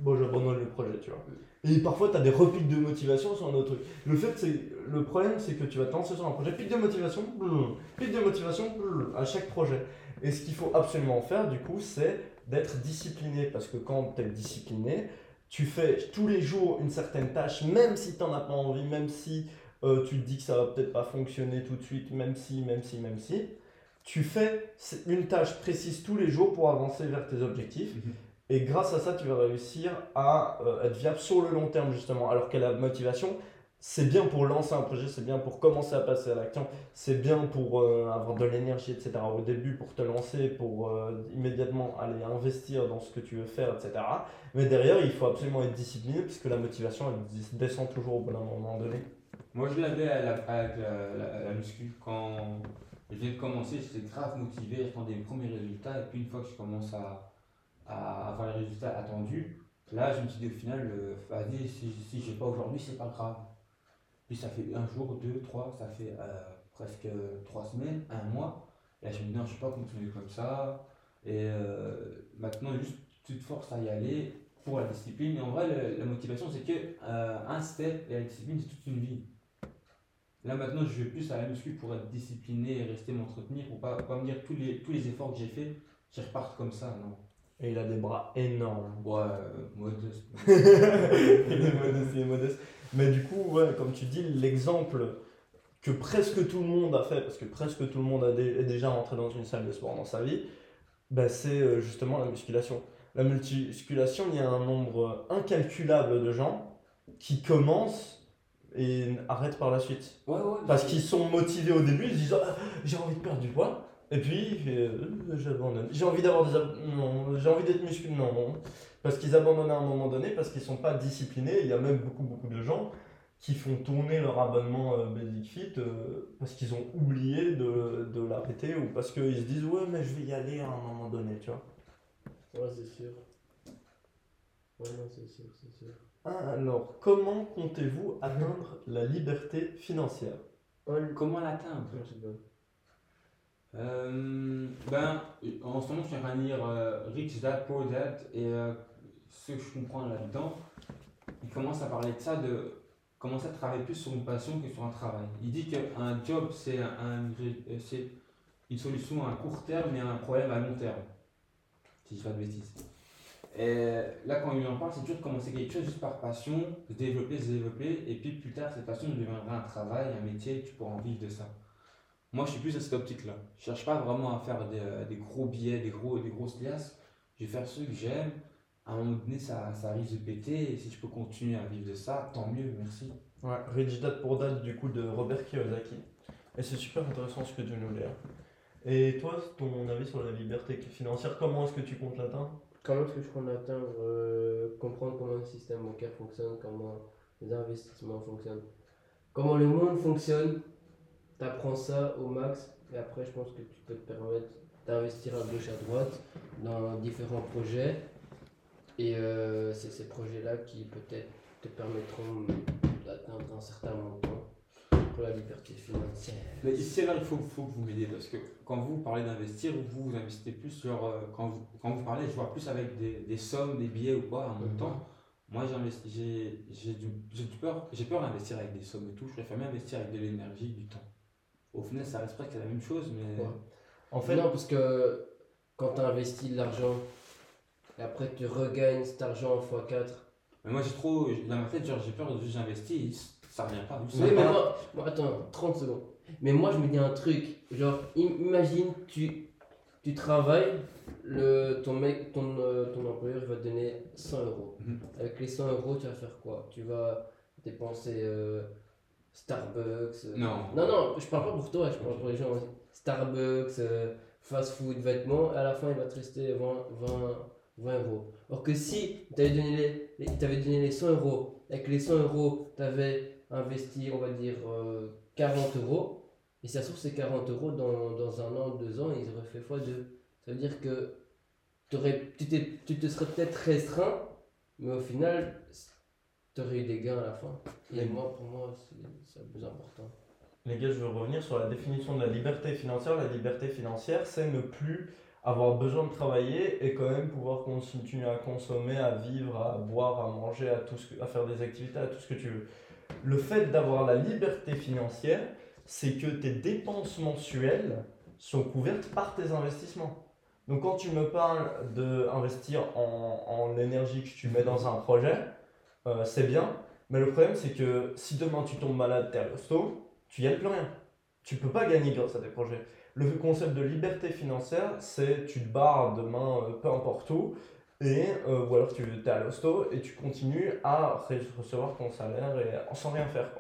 Speaker 1: bon, j'abandonne le projet, tu vois. Et parfois, tu as des repics de motivation sur un autre truc. Le fait, c'est le problème, c'est que tu vas te lancer sur un projet, pic de motivation, blum, pic de motivation blum, à chaque projet. Et ce qu'il faut absolument faire, du coup, c'est d'être discipliné, parce que quand tu es discipliné, tu fais tous les jours une certaine tâche, même si tu n'en as pas envie, même si euh, tu te dis que ça va peut-être pas fonctionner tout de suite, même si, même si, même si. Tu fais une tâche précise tous les jours pour avancer vers tes objectifs.
Speaker 3: Mhm.
Speaker 1: Et grâce à ça, tu vas réussir à euh, être viable sur le long terme, justement. Alors que la motivation, c'est bien pour lancer un projet, c'est bien pour commencer à passer à l'action, c'est bien pour euh, avoir de l'énergie, etc. Au début, pour te lancer, pour euh, immédiatement aller investir dans ce que tu veux faire, etc. Mais derrière, il faut absolument être discipliné, puisque la motivation, elle descend toujours au bout d'un moment donné.
Speaker 3: Moi, je l'avais à la, muscu. Quand je venais de commencer, j'étais grave motivé, j'attendais mes premiers résultats. Et puis, une fois que je commence à, à avoir les résultats attendus, là, je me suis dit au final, euh, vas-y, si, si j'ai pas aujourd'hui, c'est pas grave. Puis, ça fait un jour, deux, trois, ça fait euh, presque trois semaines, un mois. Et là, je me dis, non, je ne vais pas continuer comme ça. Et euh, maintenant, juste, tu te forces à y aller pour la discipline. Et en vrai, la motivation, c'est que un step et la discipline, c'est toute une vie. Là maintenant, je vais plus à la muscu pour être discipliné et rester m'entretenir pour pas, pas me dire tous les, tous les efforts que j'ai fait, qui repartent comme ça, non.
Speaker 1: Et il a des bras énormes.
Speaker 3: Ouais, euh, modeste.
Speaker 1: il est modeste, il est modeste. Mais du coup, ouais, comme tu dis, l'exemple que presque tout le monde a fait, parce que presque tout le monde a dé- est déjà rentré dans une salle de sport dans sa vie, bah, c'est euh, justement la musculation. La musculation, il y a un nombre incalculable de gens qui commencent et arrêtent par la suite.
Speaker 3: Ouais, ouais.
Speaker 1: Parce qu'ils sont motivés au début, ils se disent Ah, j'ai envie de perdre du poids. Et puis, euh, j'abandonne. J'ai envie d'avoir des. ab- Non, j'ai envie d'être musclé. Non, non. Parce qu'ils abandonnent à un moment donné, parce qu'ils sont pas disciplinés. Il y a même beaucoup, beaucoup de gens qui font tourner leur abonnement euh, Basic Fit euh, parce qu'ils ont oublié de, de l'arrêter ou parce qu'ils se disent Ouais, mais je vais y aller à un moment donné, tu vois.
Speaker 2: Ouais, c'est sûr. Ouais, non, c'est sûr, c'est sûr.
Speaker 1: Alors, comment comptez-vous atteindre la liberté financière?
Speaker 3: Comment l'atteindre? Euh, ben, en ce moment, je suis en train de lire euh, Rich Dad, Poor Dad, et euh, ce que je comprends là-dedans, il commence à parler de ça, de commencer à travailler plus sur une passion que sur un travail. Il dit qu'un job, c'est un, une solution à court terme, mais un problème à long terme. Si je dis pas de bêtises. Et là, quand il en parle, c'est toujours de commencer quelque chose juste par passion, se développer, se développer, et puis plus tard, cette passion deviendra un travail, un métier, et tu pourras en vivre de ça. Moi, je suis plus dans cette optique-là. Je cherche pas vraiment à faire des, euh, des gros billets, des, gros, des grosses liasses. Je vais faire ce que j'aime. À un moment donné, ça, ça risque de péter. Et si je peux continuer à vivre de ça, tant mieux, merci.
Speaker 1: Ouais, Rich Dad pour Dad du coup de Robert Kiyosaki. Et c'est super intéressant ce que tu nous dis. hein. Et toi, ton avis sur la liberté financière, comment est-ce que tu comptes l'atteindre?
Speaker 2: Comment est-ce que je compte atteindre euh, Comprendre comment le système bancaire fonctionne, comment les investissements fonctionnent, comment le monde fonctionne. Tu apprends ça au max et après, je pense que tu peux te permettre d'investir à gauche, à droite dans différents projets. Et euh, c'est ces projets-là qui peut-être te permettront d'atteindre un certain montant pour la liberté financière.
Speaker 3: Mais ici, là, il faut, faut que vous m'aidiez. Parce que quand vous parlez d'investir, vous, vous investissez plus sur. euh, quand, vous, quand vous parlez, je vois plus avec des, des sommes, des billets ou quoi, un montant. Moi, j'investis- j'ai j'ai peur, j'ai peur d'investir avec des sommes et tout. Je préfère bien investir avec de l'énergie, du temps. Au final, ça reste presque la même chose, mais.
Speaker 2: Ouais.
Speaker 1: En fait,
Speaker 2: non, parce que quand tu investis de l'argent et après tu regagnes cet argent en x4.
Speaker 3: Mais moi, j'ai trop. Dans ma tête, genre, j'ai peur de juste j'investis, ça revient pas.
Speaker 2: Oui, mais moi, moi, attends, 30 secondes. Mais moi, je me dis un truc. Genre, im- imagine, tu, tu travailles, le, ton, mec, ton, euh, ton employeur va te donner 100 euros.
Speaker 3: Mhm.
Speaker 2: Avec les 100 euros, tu vas faire quoi? Tu vas dépenser euh, Starbucks. euh,
Speaker 3: Non.
Speaker 2: Non, non, je parle pas pour toi, je parle pour les gens. Starbucks, euh, fast food, vêtements, à la fin il va te rester 20, 20, 20 euros. Or que si tu avais donné les, donné les 100 euros, avec les 100 euros, tu avais investi, on va dire, euh, 40 euros, et ça trouve ces 40 euros dans, dans un an, deux ans, ils auraient fait x2. Ça veut dire que tu, tu te serais peut-être restreint, mais au final, tu aurais eu des gains à la fin. Et moi, pour moi, c'est le plus important.
Speaker 1: les gars, je veux revenir sur la définition de la liberté financière. La liberté financière, c'est ne plus avoir besoin de travailler et quand même pouvoir continuer à consommer, à vivre, à boire, à manger, à, tout ce que- à faire des activités, à tout ce que tu veux. Le fait d'avoir la liberté financière, c'est que tes dépenses mensuelles sont couvertes par tes investissements. Donc quand tu me parles d'investir en, en l'énergie que tu mets dans un projet, euh, c'est bien, mais le problème c'est que si demain tu tombes malade, t'es à l'hosto, tu gagnes plus rien. Tu peux pas gagner grâce à tes projets. Le concept de liberté financière, c'est tu te barres demain euh, peu importe où, et, euh, ou alors tu es à l'hosto et tu continues à re- recevoir ton salaire et, sans rien faire.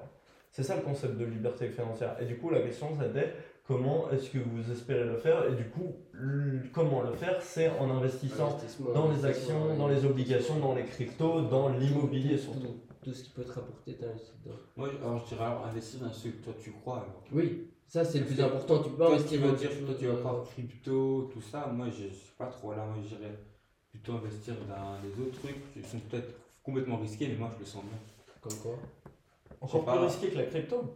Speaker 1: C'est ça le concept de liberté financière. Et du coup, la question c'était comment est-ce que vous espérez le faire Et du coup, le- comment le faire C'est en investissant dans les actions, dans les obligations, dans les cryptos, dans l'immobilier surtout.
Speaker 2: Tout, ce qui peut te rapporter, t'investis dedans.
Speaker 3: Moi, alors, je dirais alors, investir dans ce que toi tu crois. Alors.
Speaker 2: Oui, ça c'est le plus important. Tu peux investir dans
Speaker 3: dire toi, tu vas
Speaker 2: euh,
Speaker 3: pas crypto, tout ça. Moi, je suis pas trop là. Moi, je dirais plutôt investir dans les autres trucs qui sont peut-être complètement risqués, mais moi, je le sens bien.
Speaker 2: Comme quoi
Speaker 1: Encore plus risqué que la crypto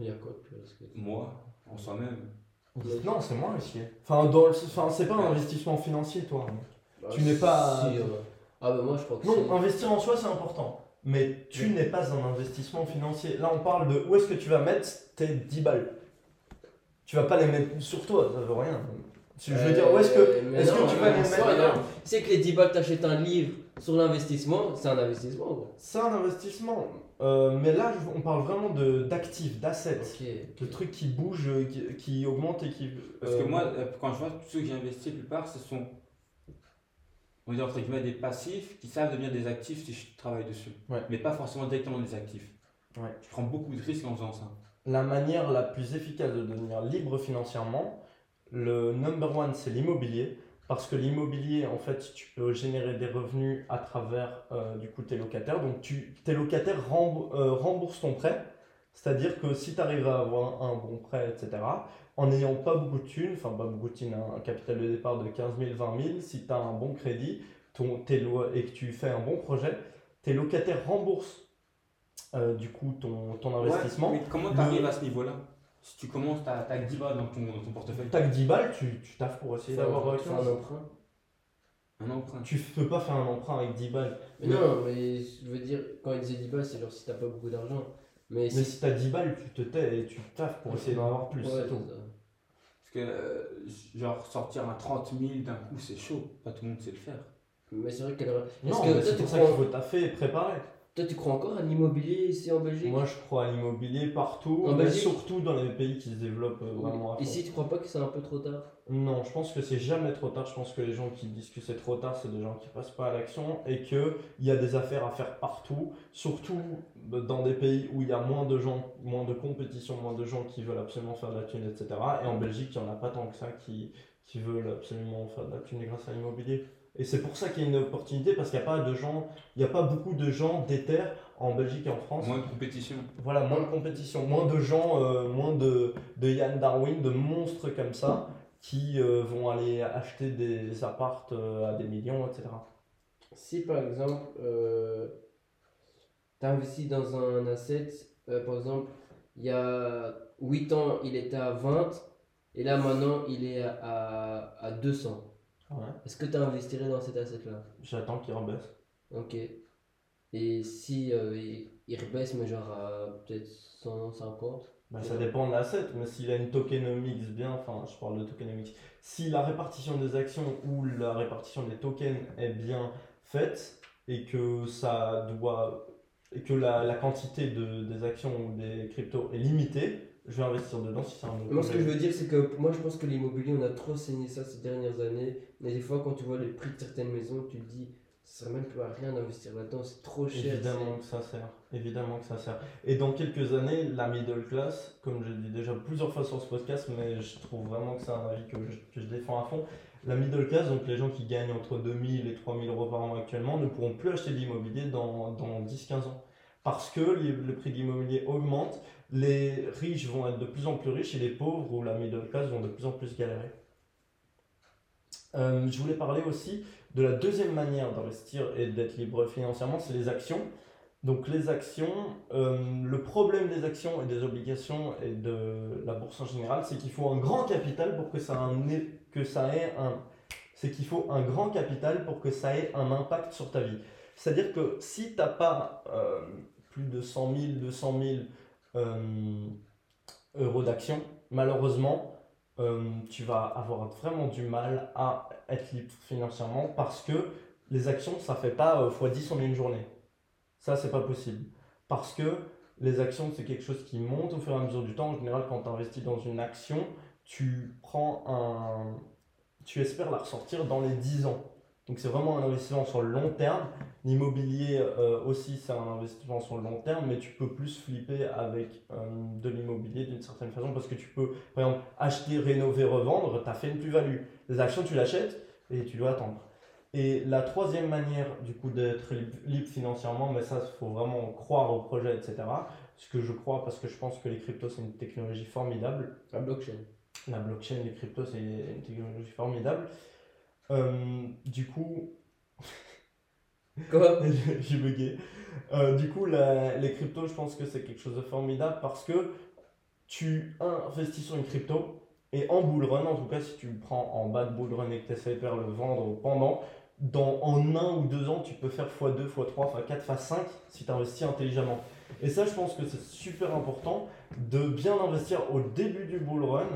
Speaker 2: Il y a quoi de plus risqué?
Speaker 3: Moi, en soi-même.
Speaker 1: Non, c'est moins risqué. Enfin, dans le- enfin, c'est pas un investissement financier, toi.
Speaker 2: Bah,
Speaker 1: Tu n'es pas-
Speaker 2: si, euh, Ah bah moi je crois que
Speaker 1: Non, investir en soi, c'est important. mais tu
Speaker 2: Oui.
Speaker 1: n'es pas un investissement financier. Là, on parle de où est-ce que tu vas mettre tes 10 balles. Tu vas pas les mettre sur toi, ça veut rien. Je veux dire, où est-ce que,
Speaker 2: Euh,
Speaker 1: est-ce
Speaker 2: non,
Speaker 1: que tu vas les
Speaker 2: en
Speaker 1: mettre.
Speaker 2: C'est que les 10 balles, t'achètes un livre sur l'investissement, c'est un investissement.
Speaker 1: C'est un investissement. Euh, mais là, on parle vraiment de- d'actifs, d'assets.
Speaker 2: Ok.
Speaker 1: De trucs qui bougent, euh, qui, qui augmentent et qui.
Speaker 3: Parce
Speaker 1: euh,
Speaker 3: que moi, quand je vois tous ceux que j'ai investis, la plupart, ce sont, on va dire entre guillemets, des passifs qui savent devenir des actifs si je travaille dessus.
Speaker 1: Ouais.
Speaker 3: Mais pas forcément directement des actifs.
Speaker 1: Ouais.
Speaker 3: Je prends beaucoup de risques en faisant ça.
Speaker 1: La manière la plus efficace de devenir libre financièrement, le number one, c'est l'immobilier. Parce que l'immobilier, en fait, tu peux générer des revenus à travers euh, du coup tes locataires. Donc, tu, tes locataires remb- euh, remboursent ton prêt. C'est-à-dire que si tu arrives à avoir un bon prêt, etc., en n'ayant pas beaucoup de thunes, enfin pas beaucoup de thunes, un un capital de départ de 15 000, 20 000, si tu as un bon crédit ton, tes lo- et que tu fais un bon projet, tes locataires remboursent euh, du coup ton, ton investissement.
Speaker 3: Ouais, mais comment tu arrives à ce niveau-là? Si tu commences, tu as, 10 balles dans ton, dans ton portefeuille.
Speaker 1: T'as que 10 balles, tu, tu taffes pour essayer d'avoir
Speaker 2: un
Speaker 1: 15.
Speaker 2: emprunt.
Speaker 3: Un emprunt.
Speaker 1: Tu peux pas faire un emprunt avec 10 balles.
Speaker 2: Mais non, mais je veux dire, quand il disait 10 balles, c'est genre si t'as pas beaucoup d'argent. Mais
Speaker 1: Mais
Speaker 2: si.
Speaker 1: si t'as 10 balles, tu te tais et tu taffes pour essayer d'en avoir plus.
Speaker 2: Ouais,
Speaker 1: c'est tout.
Speaker 3: Parce que, euh, genre, sortir un 30 000 d'un coup, c'est chaud. Pas tout le monde sait le faire.
Speaker 2: Mais c'est vrai qu'elle aurait-
Speaker 1: Non, mais c'est pour ça qu'il faut taffer et préparer.
Speaker 2: Toi, tu crois encore à l'immobilier ici en Belgique?
Speaker 1: Moi, je crois à l'immobilier partout,
Speaker 2: En
Speaker 1: mais
Speaker 2: Belgique?
Speaker 1: surtout dans les pays qui se développent euh, vraiment.
Speaker 2: Ici, tu crois pas que c'est un peu trop tard?
Speaker 1: Non, je pense que c'est jamais trop tard. Je pense que les gens qui disent que c'est trop tard, c'est des gens qui passent pas à l'action et qu'il y a des affaires à faire partout, surtout dans des pays où il y a moins de gens, moins de compétition, moins de gens qui veulent absolument faire de la thune, etc. Et en Belgique, il n'y en a pas tant que ça qui, qui veulent absolument faire de la thune grâce à l'immobilier. Et c'est pour ça qu'il y a une opportunité parce qu'il n'y a pas de gens, il n'y a pas beaucoup de gens déter en Belgique et en France.
Speaker 3: Moins de compétition.
Speaker 1: Voilà, moins de compétition, moins de gens, euh, moins de, de Yann Darwin, de monstres comme ça, qui euh, vont aller acheter des appartes euh, à des millions, etc.
Speaker 2: Si par exemple, euh, tu investis dans un asset, euh, par exemple, il y a 8 ans, il était à 20, et là maintenant, il est à, à, à 200.
Speaker 1: Ouais.
Speaker 2: Est-ce que tu investirais dans cet asset-là?
Speaker 1: J'attends qu'il rebaisse.
Speaker 2: Ok. Et si euh, il, il rebaisse, mais genre à peut-être 150
Speaker 1: Bah, ça dépend de l'asset, mais s'il a une tokenomics bien, enfin je parle de tokenomics, si la répartition des actions ou la répartition des tokens est bien faite et que ça doit et que la, la quantité de, des actions ou des cryptos est limitée, je vais investir dedans si c'est un bon
Speaker 2: Moi, ce que je veux dire, c'est que moi, je pense que l'immobilier, on a trop saigné ça ces dernières années. Mais des fois, quand tu vois les prix de certaines maisons, tu te dis, ça sert même plus à rien d'investir là-dedans, c'est trop cher.
Speaker 1: Évidemment que ça sert, évidemment que ça sert. Et dans quelques années, la middle class, comme je l'ai dit déjà plusieurs fois sur ce podcast, mais je trouve vraiment que c'est un avis que je, que je défends à fond, la middle class, donc les gens qui gagnent entre 2000 et 3000 euros par an actuellement, ne pourront plus acheter de l'immobilier dans, dans 10-15 ans. Parce que les- le prix de l'immobilier augmente, les riches vont être de plus en plus riches et les pauvres ou la middle class vont de plus en plus galérer. Euh, je voulais parler aussi de la deuxième manière d'investir et d'être libre financièrement, c'est les actions. Donc les actions, euh, le problème des actions et des obligations et de la bourse en général, c'est qu'il faut un grand capital pour que ça, que ça ait un... C'est qu'il faut un grand capital pour que ça ait un impact sur ta vie. C'est-à-dire que si tu n'as pas euh, plus de 100 000, 200 000 euh, euros d'actions, malheureusement, euh, tu vas avoir vraiment du mal à être libre financièrement parce que les actions, ça fait pas euh, x10 en une journée. Ça, c'est pas possible. Parce que les actions, c'est quelque chose qui monte au fur et à mesure du temps. En général, quand tu investis dans une action, tu prends un. Tu espères la ressortir dans les 10 ans. Donc, c'est vraiment un investissement sur le long terme. L'immobilier euh, aussi, c'est un investissement sur le long terme, mais tu peux plus flipper avec euh, de l'immobilier d'une certaine façon parce que tu peux, par exemple, acheter, rénover, revendre, tu as fait une plus-value. Les actions, tu l'achètes et tu dois attendre. Et la troisième manière, du coup, d'être libre, financièrement, mais ça, il faut vraiment croire au projet, etc. Ce que je crois, parce que je pense que les cryptos, c'est une technologie formidable.
Speaker 2: La blockchain.
Speaker 1: La blockchain, les cryptos, c'est une technologie formidable. Euh, du coup,
Speaker 2: Quoi?
Speaker 1: J'ai bugué. Euh, du coup, la- les cryptos, je pense que c'est quelque chose de formidable parce que tu investis sur une crypto et en bull run, en tout cas, si tu le prends en bas de bull run et que tu essaies de le vendre pendant, dans, en un ou deux ans, tu peux faire x2, x3, x4, x5 si tu investis intelligemment. Et ça, je pense que c'est super important de bien investir au début du bull run,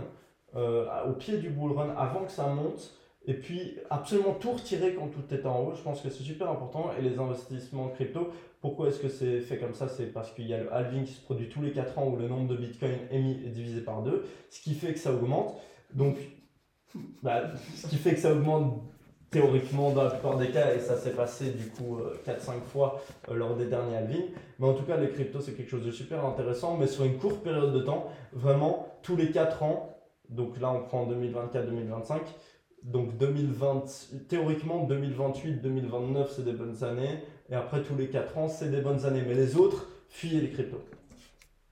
Speaker 1: euh, au pied du bull run, avant que ça monte. Et puis, absolument tout retirer quand tout est en haut. Je pense que c'est super important. Et les investissements crypto, pourquoi est-ce que c'est fait comme ça? C'est parce qu'il y a le halving qui se produit tous les 4 ans où le nombre de bitcoins émis est divisé par 2, ce qui fait que ça augmente. Donc, bah, ce qui fait que ça augmente théoriquement dans la plupart des cas, et ça s'est passé du coup 4-5 fois euh, lors des derniers halvings. Mais en tout cas, les cryptos, c'est quelque chose de super intéressant, mais sur une courte période de temps, vraiment tous les 4 ans, donc là on prend 2024-2025, donc 2020, théoriquement 2028-2029 c'est des bonnes années, et après tous les 4 ans c'est des bonnes années. Mais les autres, fuyez les cryptos.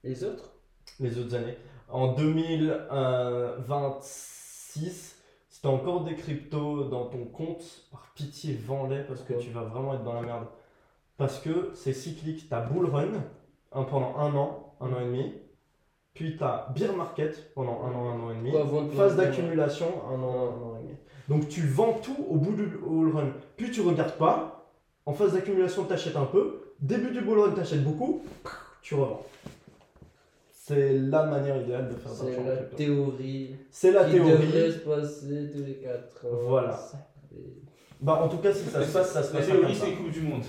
Speaker 2: Les autres?
Speaker 1: Les autres années. En 2026, si tu as encore des cryptos dans ton compte, par pitié, vends-les parce que tu vas vraiment être dans la merde. Parce que c'est cyclique. Tu as bull run hein, pendant un an, un an et demi. Puis tu as bear market pendant un an, un an et demi. Phase d'accumulation, un an, un an. Donc tu vends tout au bout du bull run. Puis tu regardes pas. En phase d'accumulation, tu achètes un peu. Début du bull run, tu achètes beaucoup. Tu revends. C'est la manière idéale de faire de
Speaker 2: C'est
Speaker 1: l'argent en
Speaker 2: la théorie.
Speaker 1: C'est la
Speaker 2: qui
Speaker 1: théorie.
Speaker 2: devrait se passer tous les 4 ans.
Speaker 1: Voilà. Bah, en tout cas, si ça se passe, ça se
Speaker 3: La
Speaker 1: passe
Speaker 3: théorie,
Speaker 1: comme ça.
Speaker 3: c'est Coupe du Monde.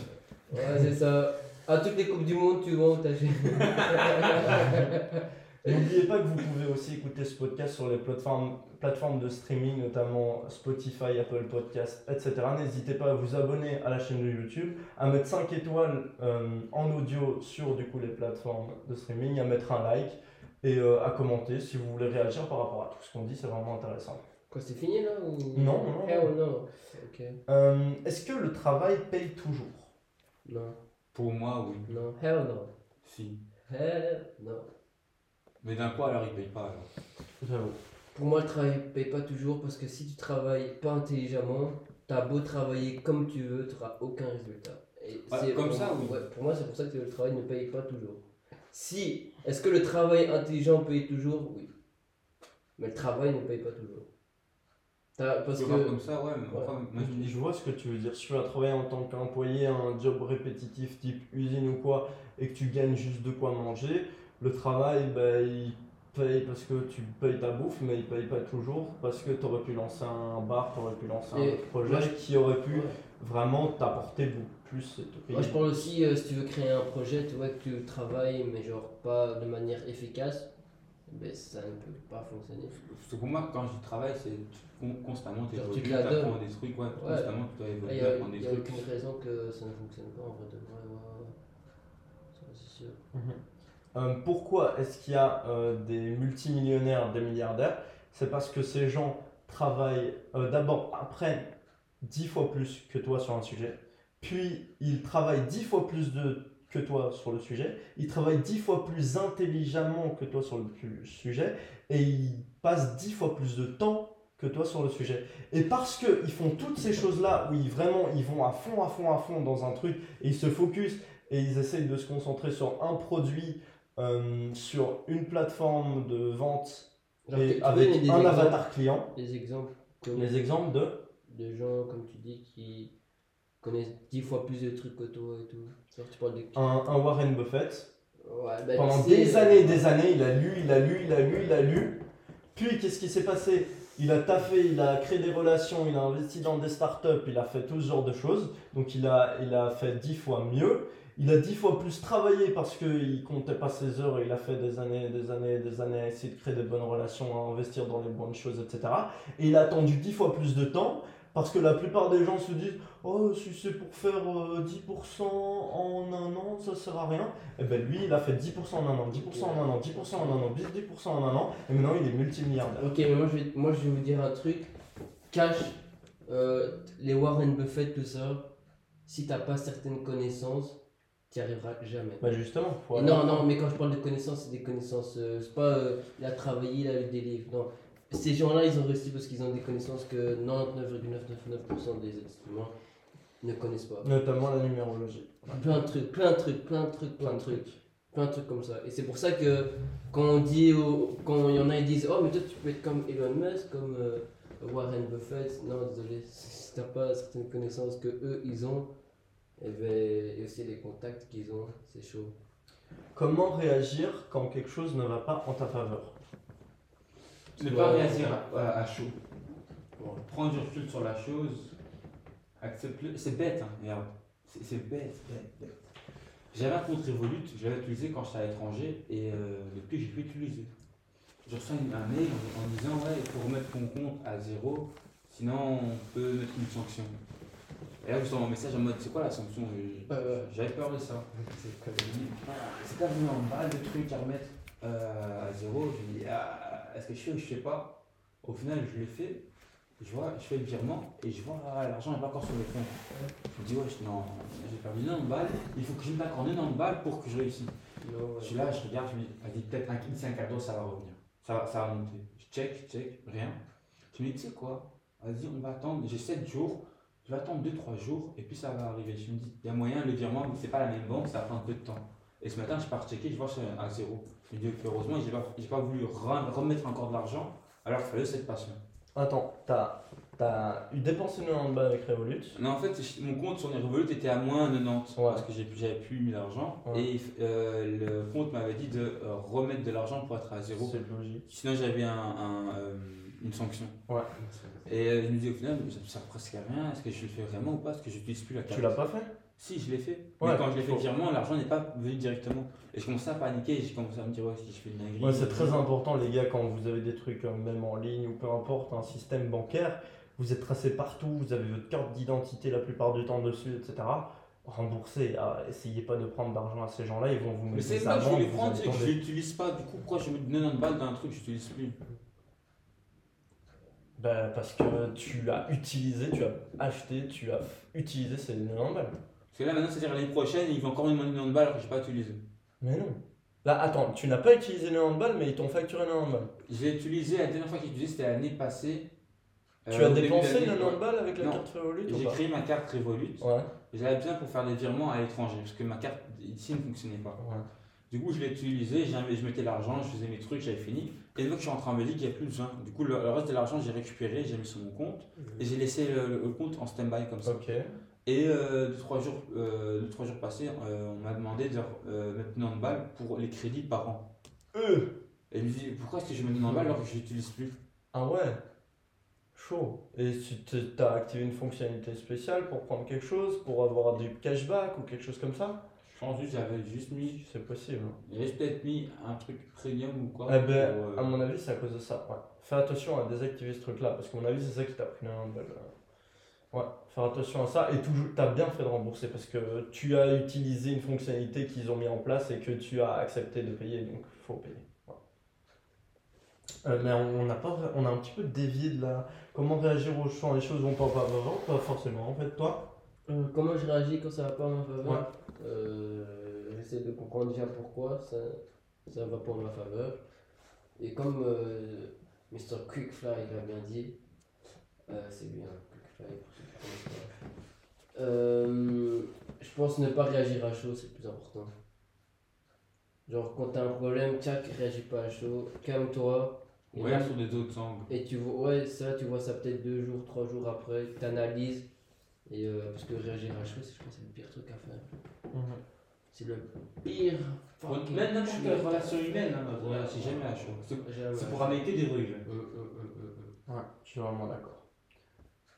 Speaker 2: Ouais, c'est ça. À toutes les Coupes du Monde, tu vends ou t'achètes.
Speaker 1: N'oubliez pas que vous pouvez aussi écouter ce podcast sur les plateformes, plateformes de streaming, notamment Spotify, Apple Podcasts, etc. N'hésitez pas à vous abonner à la chaîne de YouTube, à mettre 5 étoiles euh, en audio sur du coup, les plateformes de streaming, à mettre un like et euh, à commenter si vous voulez réagir par rapport à tout ce qu'on dit, c'est vraiment intéressant.
Speaker 2: Quoi, c'est fini là ou...
Speaker 1: Non, non, non.
Speaker 2: Ok.
Speaker 1: Euh, Est-ce que le travail paye toujours?
Speaker 2: Non,
Speaker 3: Pour moi, oui.
Speaker 2: non. Hell no.
Speaker 3: Si.
Speaker 2: Hell no.
Speaker 3: Mais d'un coup, alors il paye pas. Alors.
Speaker 1: J'avoue.
Speaker 2: Pour moi, le travail paye pas toujours parce que si tu travailles pas intelligemment, t'as beau travailler comme tu veux, tu n'auras aucun résultat. Et
Speaker 3: Ah,
Speaker 2: c'est
Speaker 3: comme
Speaker 2: pour-
Speaker 3: ça, oui.
Speaker 2: ouais, pour moi, c'est pour ça que le travail ne paye pas toujours. Si, est-ce que le travail intelligent paye toujours? Oui. Mais le travail ne paye pas toujours. Parce
Speaker 3: Tu vois, comme ça, ouais. mais enfin, moi, je
Speaker 1: Je vois ce que tu veux dire. Si tu vas travailler en tant qu'employé, un job répétitif type usine ou quoi, et que tu gagnes juste de quoi manger, le travail, bah, il paye parce que tu payes ta bouffe, mais il paye pas toujours parce que tu aurais pu lancer un bar, tu aurais pu lancer un autre projet
Speaker 2: moi, je-
Speaker 1: qui aurait pu
Speaker 2: Ouais.
Speaker 1: vraiment t'apporter beaucoup plus.
Speaker 2: Moi je parle aussi, euh, si tu veux créer un projet, tu vois que tu travailles, mais genre pas de manière efficace, ben ça ne peut pas fonctionner.
Speaker 3: Parce que pour moi, quand je travaille, c'est con- constamment tu
Speaker 2: tu
Speaker 3: évolues, tu apprends des trucs, ouais,
Speaker 2: Ouais.
Speaker 3: constamment tu dois
Speaker 2: Il
Speaker 3: évoluer,
Speaker 2: n'y a,
Speaker 3: apprendre des
Speaker 2: y a
Speaker 3: trucs.
Speaker 2: aucune raison que ça ne fonctionne pas en vrai de vrai. ouais, ouais, ouais. Ça, c'est sûr.
Speaker 1: Euh, pourquoi est-ce qu'il y a euh, des multimillionnaires, des milliardaires? C'est parce que ces gens travaillent, euh, d'abord apprennent 10 fois plus que toi sur un sujet, puis ils travaillent 10 fois plus de, que toi sur le sujet, ils travaillent 10 fois plus intelligemment que toi sur le sujet, et ils passent 10 fois plus de temps que toi sur le sujet. Et parce qu'ils font toutes ces choses-là, où ils vraiment ils vont à fond, à fond, à fond dans un truc, et ils se focus, et ils essayent de se concentrer sur un produit, euh, sur une plateforme de vente,
Speaker 2: Genre,
Speaker 1: et
Speaker 2: tu-
Speaker 1: avec
Speaker 2: des
Speaker 1: un
Speaker 2: exemples-
Speaker 1: avatar client.
Speaker 2: Des exemples comme
Speaker 1: Les exemples de
Speaker 2: de gens, comme tu dis, qui connaissent 10 fois plus de trucs que toi et tout. Genre, tu parles de.
Speaker 1: un, un Warren Buffett.
Speaker 2: Ouais, ben,
Speaker 1: Pendant des années et des années, il a lu, il a lu, il a lu, il a lu. Puis qu'est-ce qui s'est passé? Il a taffé, il a créé des relations, il a investi dans des startups, il a fait tout ce genre de choses. Donc il a, il a fait dix fois mieux. Il a dix fois plus travaillé parce qu'il comptait pas ses heures et il a fait des années, des années, des années à essayer de créer des bonnes relations, à investir dans les bonnes choses, etc. Et il a attendu dix fois plus de temps parce que la plupart des gens se disent Oh, si c'est pour faire euh, 10% en un an, ça sert à rien. Et ben lui, il a fait 10% en un an, 10% en un an, 10% en un an, 10% en un an, et maintenant il est multimilliardaire.
Speaker 2: Ok, mais moi je, vais, moi je vais vous dire un truc. Cash, euh, les Warren Buffett, tout ça, si t'as pas certaines connaissances, t'y arriveras jamais.
Speaker 1: Bah justement, faut
Speaker 2: non, non, mais quand je parle de connaissances, c'est des connaissances. euh, c'est pas euh, il a travaillé, il a lu des livres. Non. Ces gens-là, ils ont réussi parce qu'ils ont des connaissances que 99,999% des êtres humains ne connaissent pas.
Speaker 1: Notamment la numérologie.
Speaker 2: Plein de trucs, plein de trucs, plein de trucs, plein de trucs. Plein de trucs comme ça. Et c'est pour ça que quand on dit, au- quand il y en a, ils disent Oh, mais toi tu peux être comme Elon Musk, comme, euh, Warren Buffett, non, désolé, si t'as pas certaines connaissances que eux ils ont, et, ben, et aussi les contacts qu'ils ont, c'est chaud.
Speaker 1: Comment réagir quand quelque chose ne va pas en ta faveur?
Speaker 3: Ne pas réagir à, à- à chaud.
Speaker 2: Ouais.
Speaker 3: Prendre du recul sur la chose. Accepte-le. C'est bête, hein, regarde. C'est bête, bête, bête. J'avais un compte Revolut, je l'avais utilisé quand j'étais à l'étranger et euh, depuis j'ai pu l'utiliser. Je reçois une- un mail en, en disant ouais il faut remettre ton compte à zéro, sinon on peut mettre une sanction. Et là je reçois mon message en mode c'est quoi la sanction? J'avais peur de ça. C'est pas vraiment en bas le truc à remettre? Euh, à zéro. Je me dis ah, est-ce que je fais ou je fais pas? Au final je l'ai fait. Je vois, je fais le virement et je vois ah, l'argent n'est pas encore sur le compte. Je me dis ouais je- non, j'ai perdu 90 balles, il faut que je me en 90 balles pour que je réussisse. Je suis là, je regarde, je me dis, vas-y, peut-être un d'ici un quart d'heure, ça va revenir. Ça va, ça va monter. Je check, je check, rien. Je me dis, tu sais quoi, vas-y, on va attendre, j'ai 7 jours, je vais attendre 2-3 jours, et puis ça va arriver. Je me dis, il y a moyen, le virement, mais c'est pas la même banque, ça va prendre un peu de temps. Et ce matin, je pars checker, je vois que c'est à zéro. Je me dis, heureusement, j'ai pas, j'ai pas voulu re- remettre encore de l'argent, alors il fallait cette passion.
Speaker 1: Attends, t'as as eu dépensé 90 balles avec Revolut?
Speaker 3: Non, en fait, mon compte sur les Revolut était à moins 90
Speaker 1: Ouais.
Speaker 3: parce que j'ai- j'avais plus mis d'argent.
Speaker 1: Ouais.
Speaker 3: Et euh, le compte m'avait dit de euh, remettre de l'argent pour être à zéro.
Speaker 1: C'est logique.
Speaker 3: Sinon, j'avais un, un, euh, une sanction.
Speaker 1: Ouais.
Speaker 3: Et euh, je me dis au final, ça, ça presque à rien. Est-ce que je le fais vraiment ou pas? Est-ce que je n'utilise plus la carte?
Speaker 1: Tu l'as pas fait?
Speaker 3: Si, je l'ai fait.
Speaker 1: Ouais,
Speaker 3: mais quand je l'ai fait virement, l'argent n'est pas venu directement. Et je commençais à paniquer. et J'ai commencé à me dire, ouais, si je fais une dinguerie.
Speaker 1: Ouais, c'est très important, les gars, quand vous avez des trucs, euh, même en ligne ou peu importe, un système bancaire, vous êtes tracé partout, vous avez votre carte d'identité la plupart du temps dessus, etc. Remboursez, ah, essayez pas de prendre d'argent à ces gens-là, ils vont vous
Speaker 3: Mais
Speaker 1: mettre
Speaker 3: c'est
Speaker 1: des
Speaker 3: pas que je voulais prendre, c'est que je l'utilise pas. Du coup, pourquoi je mets 90 balles dans un truc que je n'utilise plus?
Speaker 1: Bah, parce que tu as utilisé, tu as acheté, tu as utilisé ces 90 balles.
Speaker 3: Parce que là, maintenant, c'est-à-dire l'année prochaine, il va encore me demander 90 balles alors que je n'ai pas utilisé.
Speaker 1: Mais non. Là, attends, tu n'as pas utilisé les 90 balles, mais ils t'ont facturé 90 balles.
Speaker 3: J'ai utilisé, la dernière fois que j'ai utilisé, c'était l'année passée.
Speaker 1: tu
Speaker 3: Euh,
Speaker 1: as
Speaker 3: début
Speaker 1: dépensé
Speaker 3: d'année,
Speaker 1: les 90
Speaker 3: ouais.
Speaker 1: balles avec la
Speaker 3: Non.
Speaker 1: carte Revolut
Speaker 3: J'ai créé ma carte Revolut.
Speaker 1: Ouais.
Speaker 3: J'avais besoin pour faire des virements à l'étranger, parce que ma carte ici ne fonctionnait pas.
Speaker 1: ouais.
Speaker 3: Du coup, je l'ai utilisé, je mettais l'argent, je faisais mes trucs, j'avais fini. Et donc, je suis rentré en Belgique, il n'y a plus besoin. Du coup, le, le reste de l'argent, j'ai récupéré, j'ai mis sur mon compte. Et j'ai laissé le, compte en stand-by comme ça. Et euh, deux, trois jours, euh, deux, trois jours passés, euh, on m'a demandé de euh, mettre 90 balles pour les crédits par an.
Speaker 1: Euh
Speaker 3: Et je me dis, pourquoi est-ce que je mets 90 balles alors que je l'utilise plus?
Speaker 1: Ah ouais Chaud. Et tu as activé une fonctionnalité spéciale pour prendre quelque chose, pour avoir du cashback ou quelque chose comme ça?
Speaker 3: Je pense j'avais juste mis,
Speaker 1: C'est possible.
Speaker 3: j'avais peut-être mis un truc premium ou quoi.
Speaker 1: Eh ben,
Speaker 3: pour, euh,
Speaker 1: à mon avis, c'est à cause de ça. Ouais. Fais attention à désactiver ce truc-là, parce qu'à mon avis, c'est ça qui t'a pris un balle. Ouais, faire attention à ça. Et toujours, t'as bien fait de rembourser, parce que tu as utilisé une fonctionnalité qu'ils ont mis en place et que tu as accepté de payer, donc il faut payer. Ouais. Euh, mais on, n'a pas, on a un petit peu dévié de la. Comment réagir aux champs Les choses vont pas pas Pas forcément, en fait, toi?
Speaker 2: Euh, comment je réagis quand ça va pas en ma faveur
Speaker 1: Ouais.
Speaker 2: Euh, J'essaie de comprendre déjà pourquoi ça, ça va pas en ma faveur. Et comme euh, Mr. Quickfly l'a bien dit, c'est lui, hein, Quickfly, pour ceux qui pas. Je pense ne pas réagir à chaud, c'est le plus important. Genre, quand t'as un problème, tchac, réagis pas à chaud, calme-toi. Et
Speaker 3: Ouais,
Speaker 2: là-
Speaker 3: sur des autres angles.
Speaker 2: et tu vois, ouais, ça, tu vois ça peut-être deux jours, trois jours après, tu analyses. Et euh, parce que réagir à chaud, c'est- je pense que c'est le pire truc à faire. C'est le pire. fucking
Speaker 3: Même n'importe quelle relation humaine, hein,
Speaker 2: Ouais.
Speaker 3: c'est jamais à chaud. C'est pour améliorer des rues.
Speaker 1: Ouais, je suis vraiment d'accord.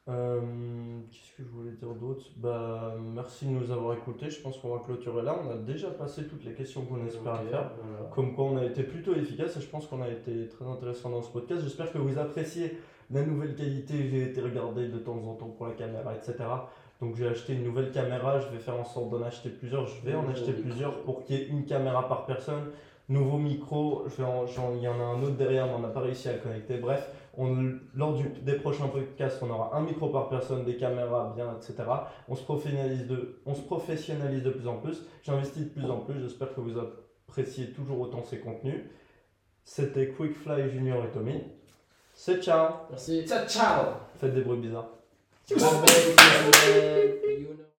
Speaker 1: Euh, Qu'est-ce que je voulais dire d'autre? Bah, merci de nous avoir écoutés. Je pense qu'on va clôturer là. On a déjà passé toutes les questions qu'on espérait
Speaker 2: Ok,
Speaker 1: faire.
Speaker 2: voilà.
Speaker 1: Comme quoi, on a été plutôt efficace et je pense qu'on a été très intéressant dans ce podcast. J'espère que vous appréciez la nouvelle qualité. J'ai été regarder de temps en temps pour la caméra, etc. Donc, j'ai acheté une nouvelle caméra. Je vais faire en sorte d'en acheter plusieurs. Je vais en acheter plusieurs pour qu'il y ait une caméra par personne. Nouveau micro. Je vais en- j'en- Il y en a un autre derrière, mais on n'a pas réussi à le connecter. Bref, on, lors du, des prochains podcasts, on aura un micro par personne, des caméras bien, etc. On se professionnalise de, on se professionnalise de plus en plus. J'investis de plus en plus. J'espère que vous appréciez toujours autant ces contenus. C'était Quickfly Junior et Tommy. C'est ciao.
Speaker 2: Merci.
Speaker 3: Ciao, ciao
Speaker 1: Faites des bruits bizarres.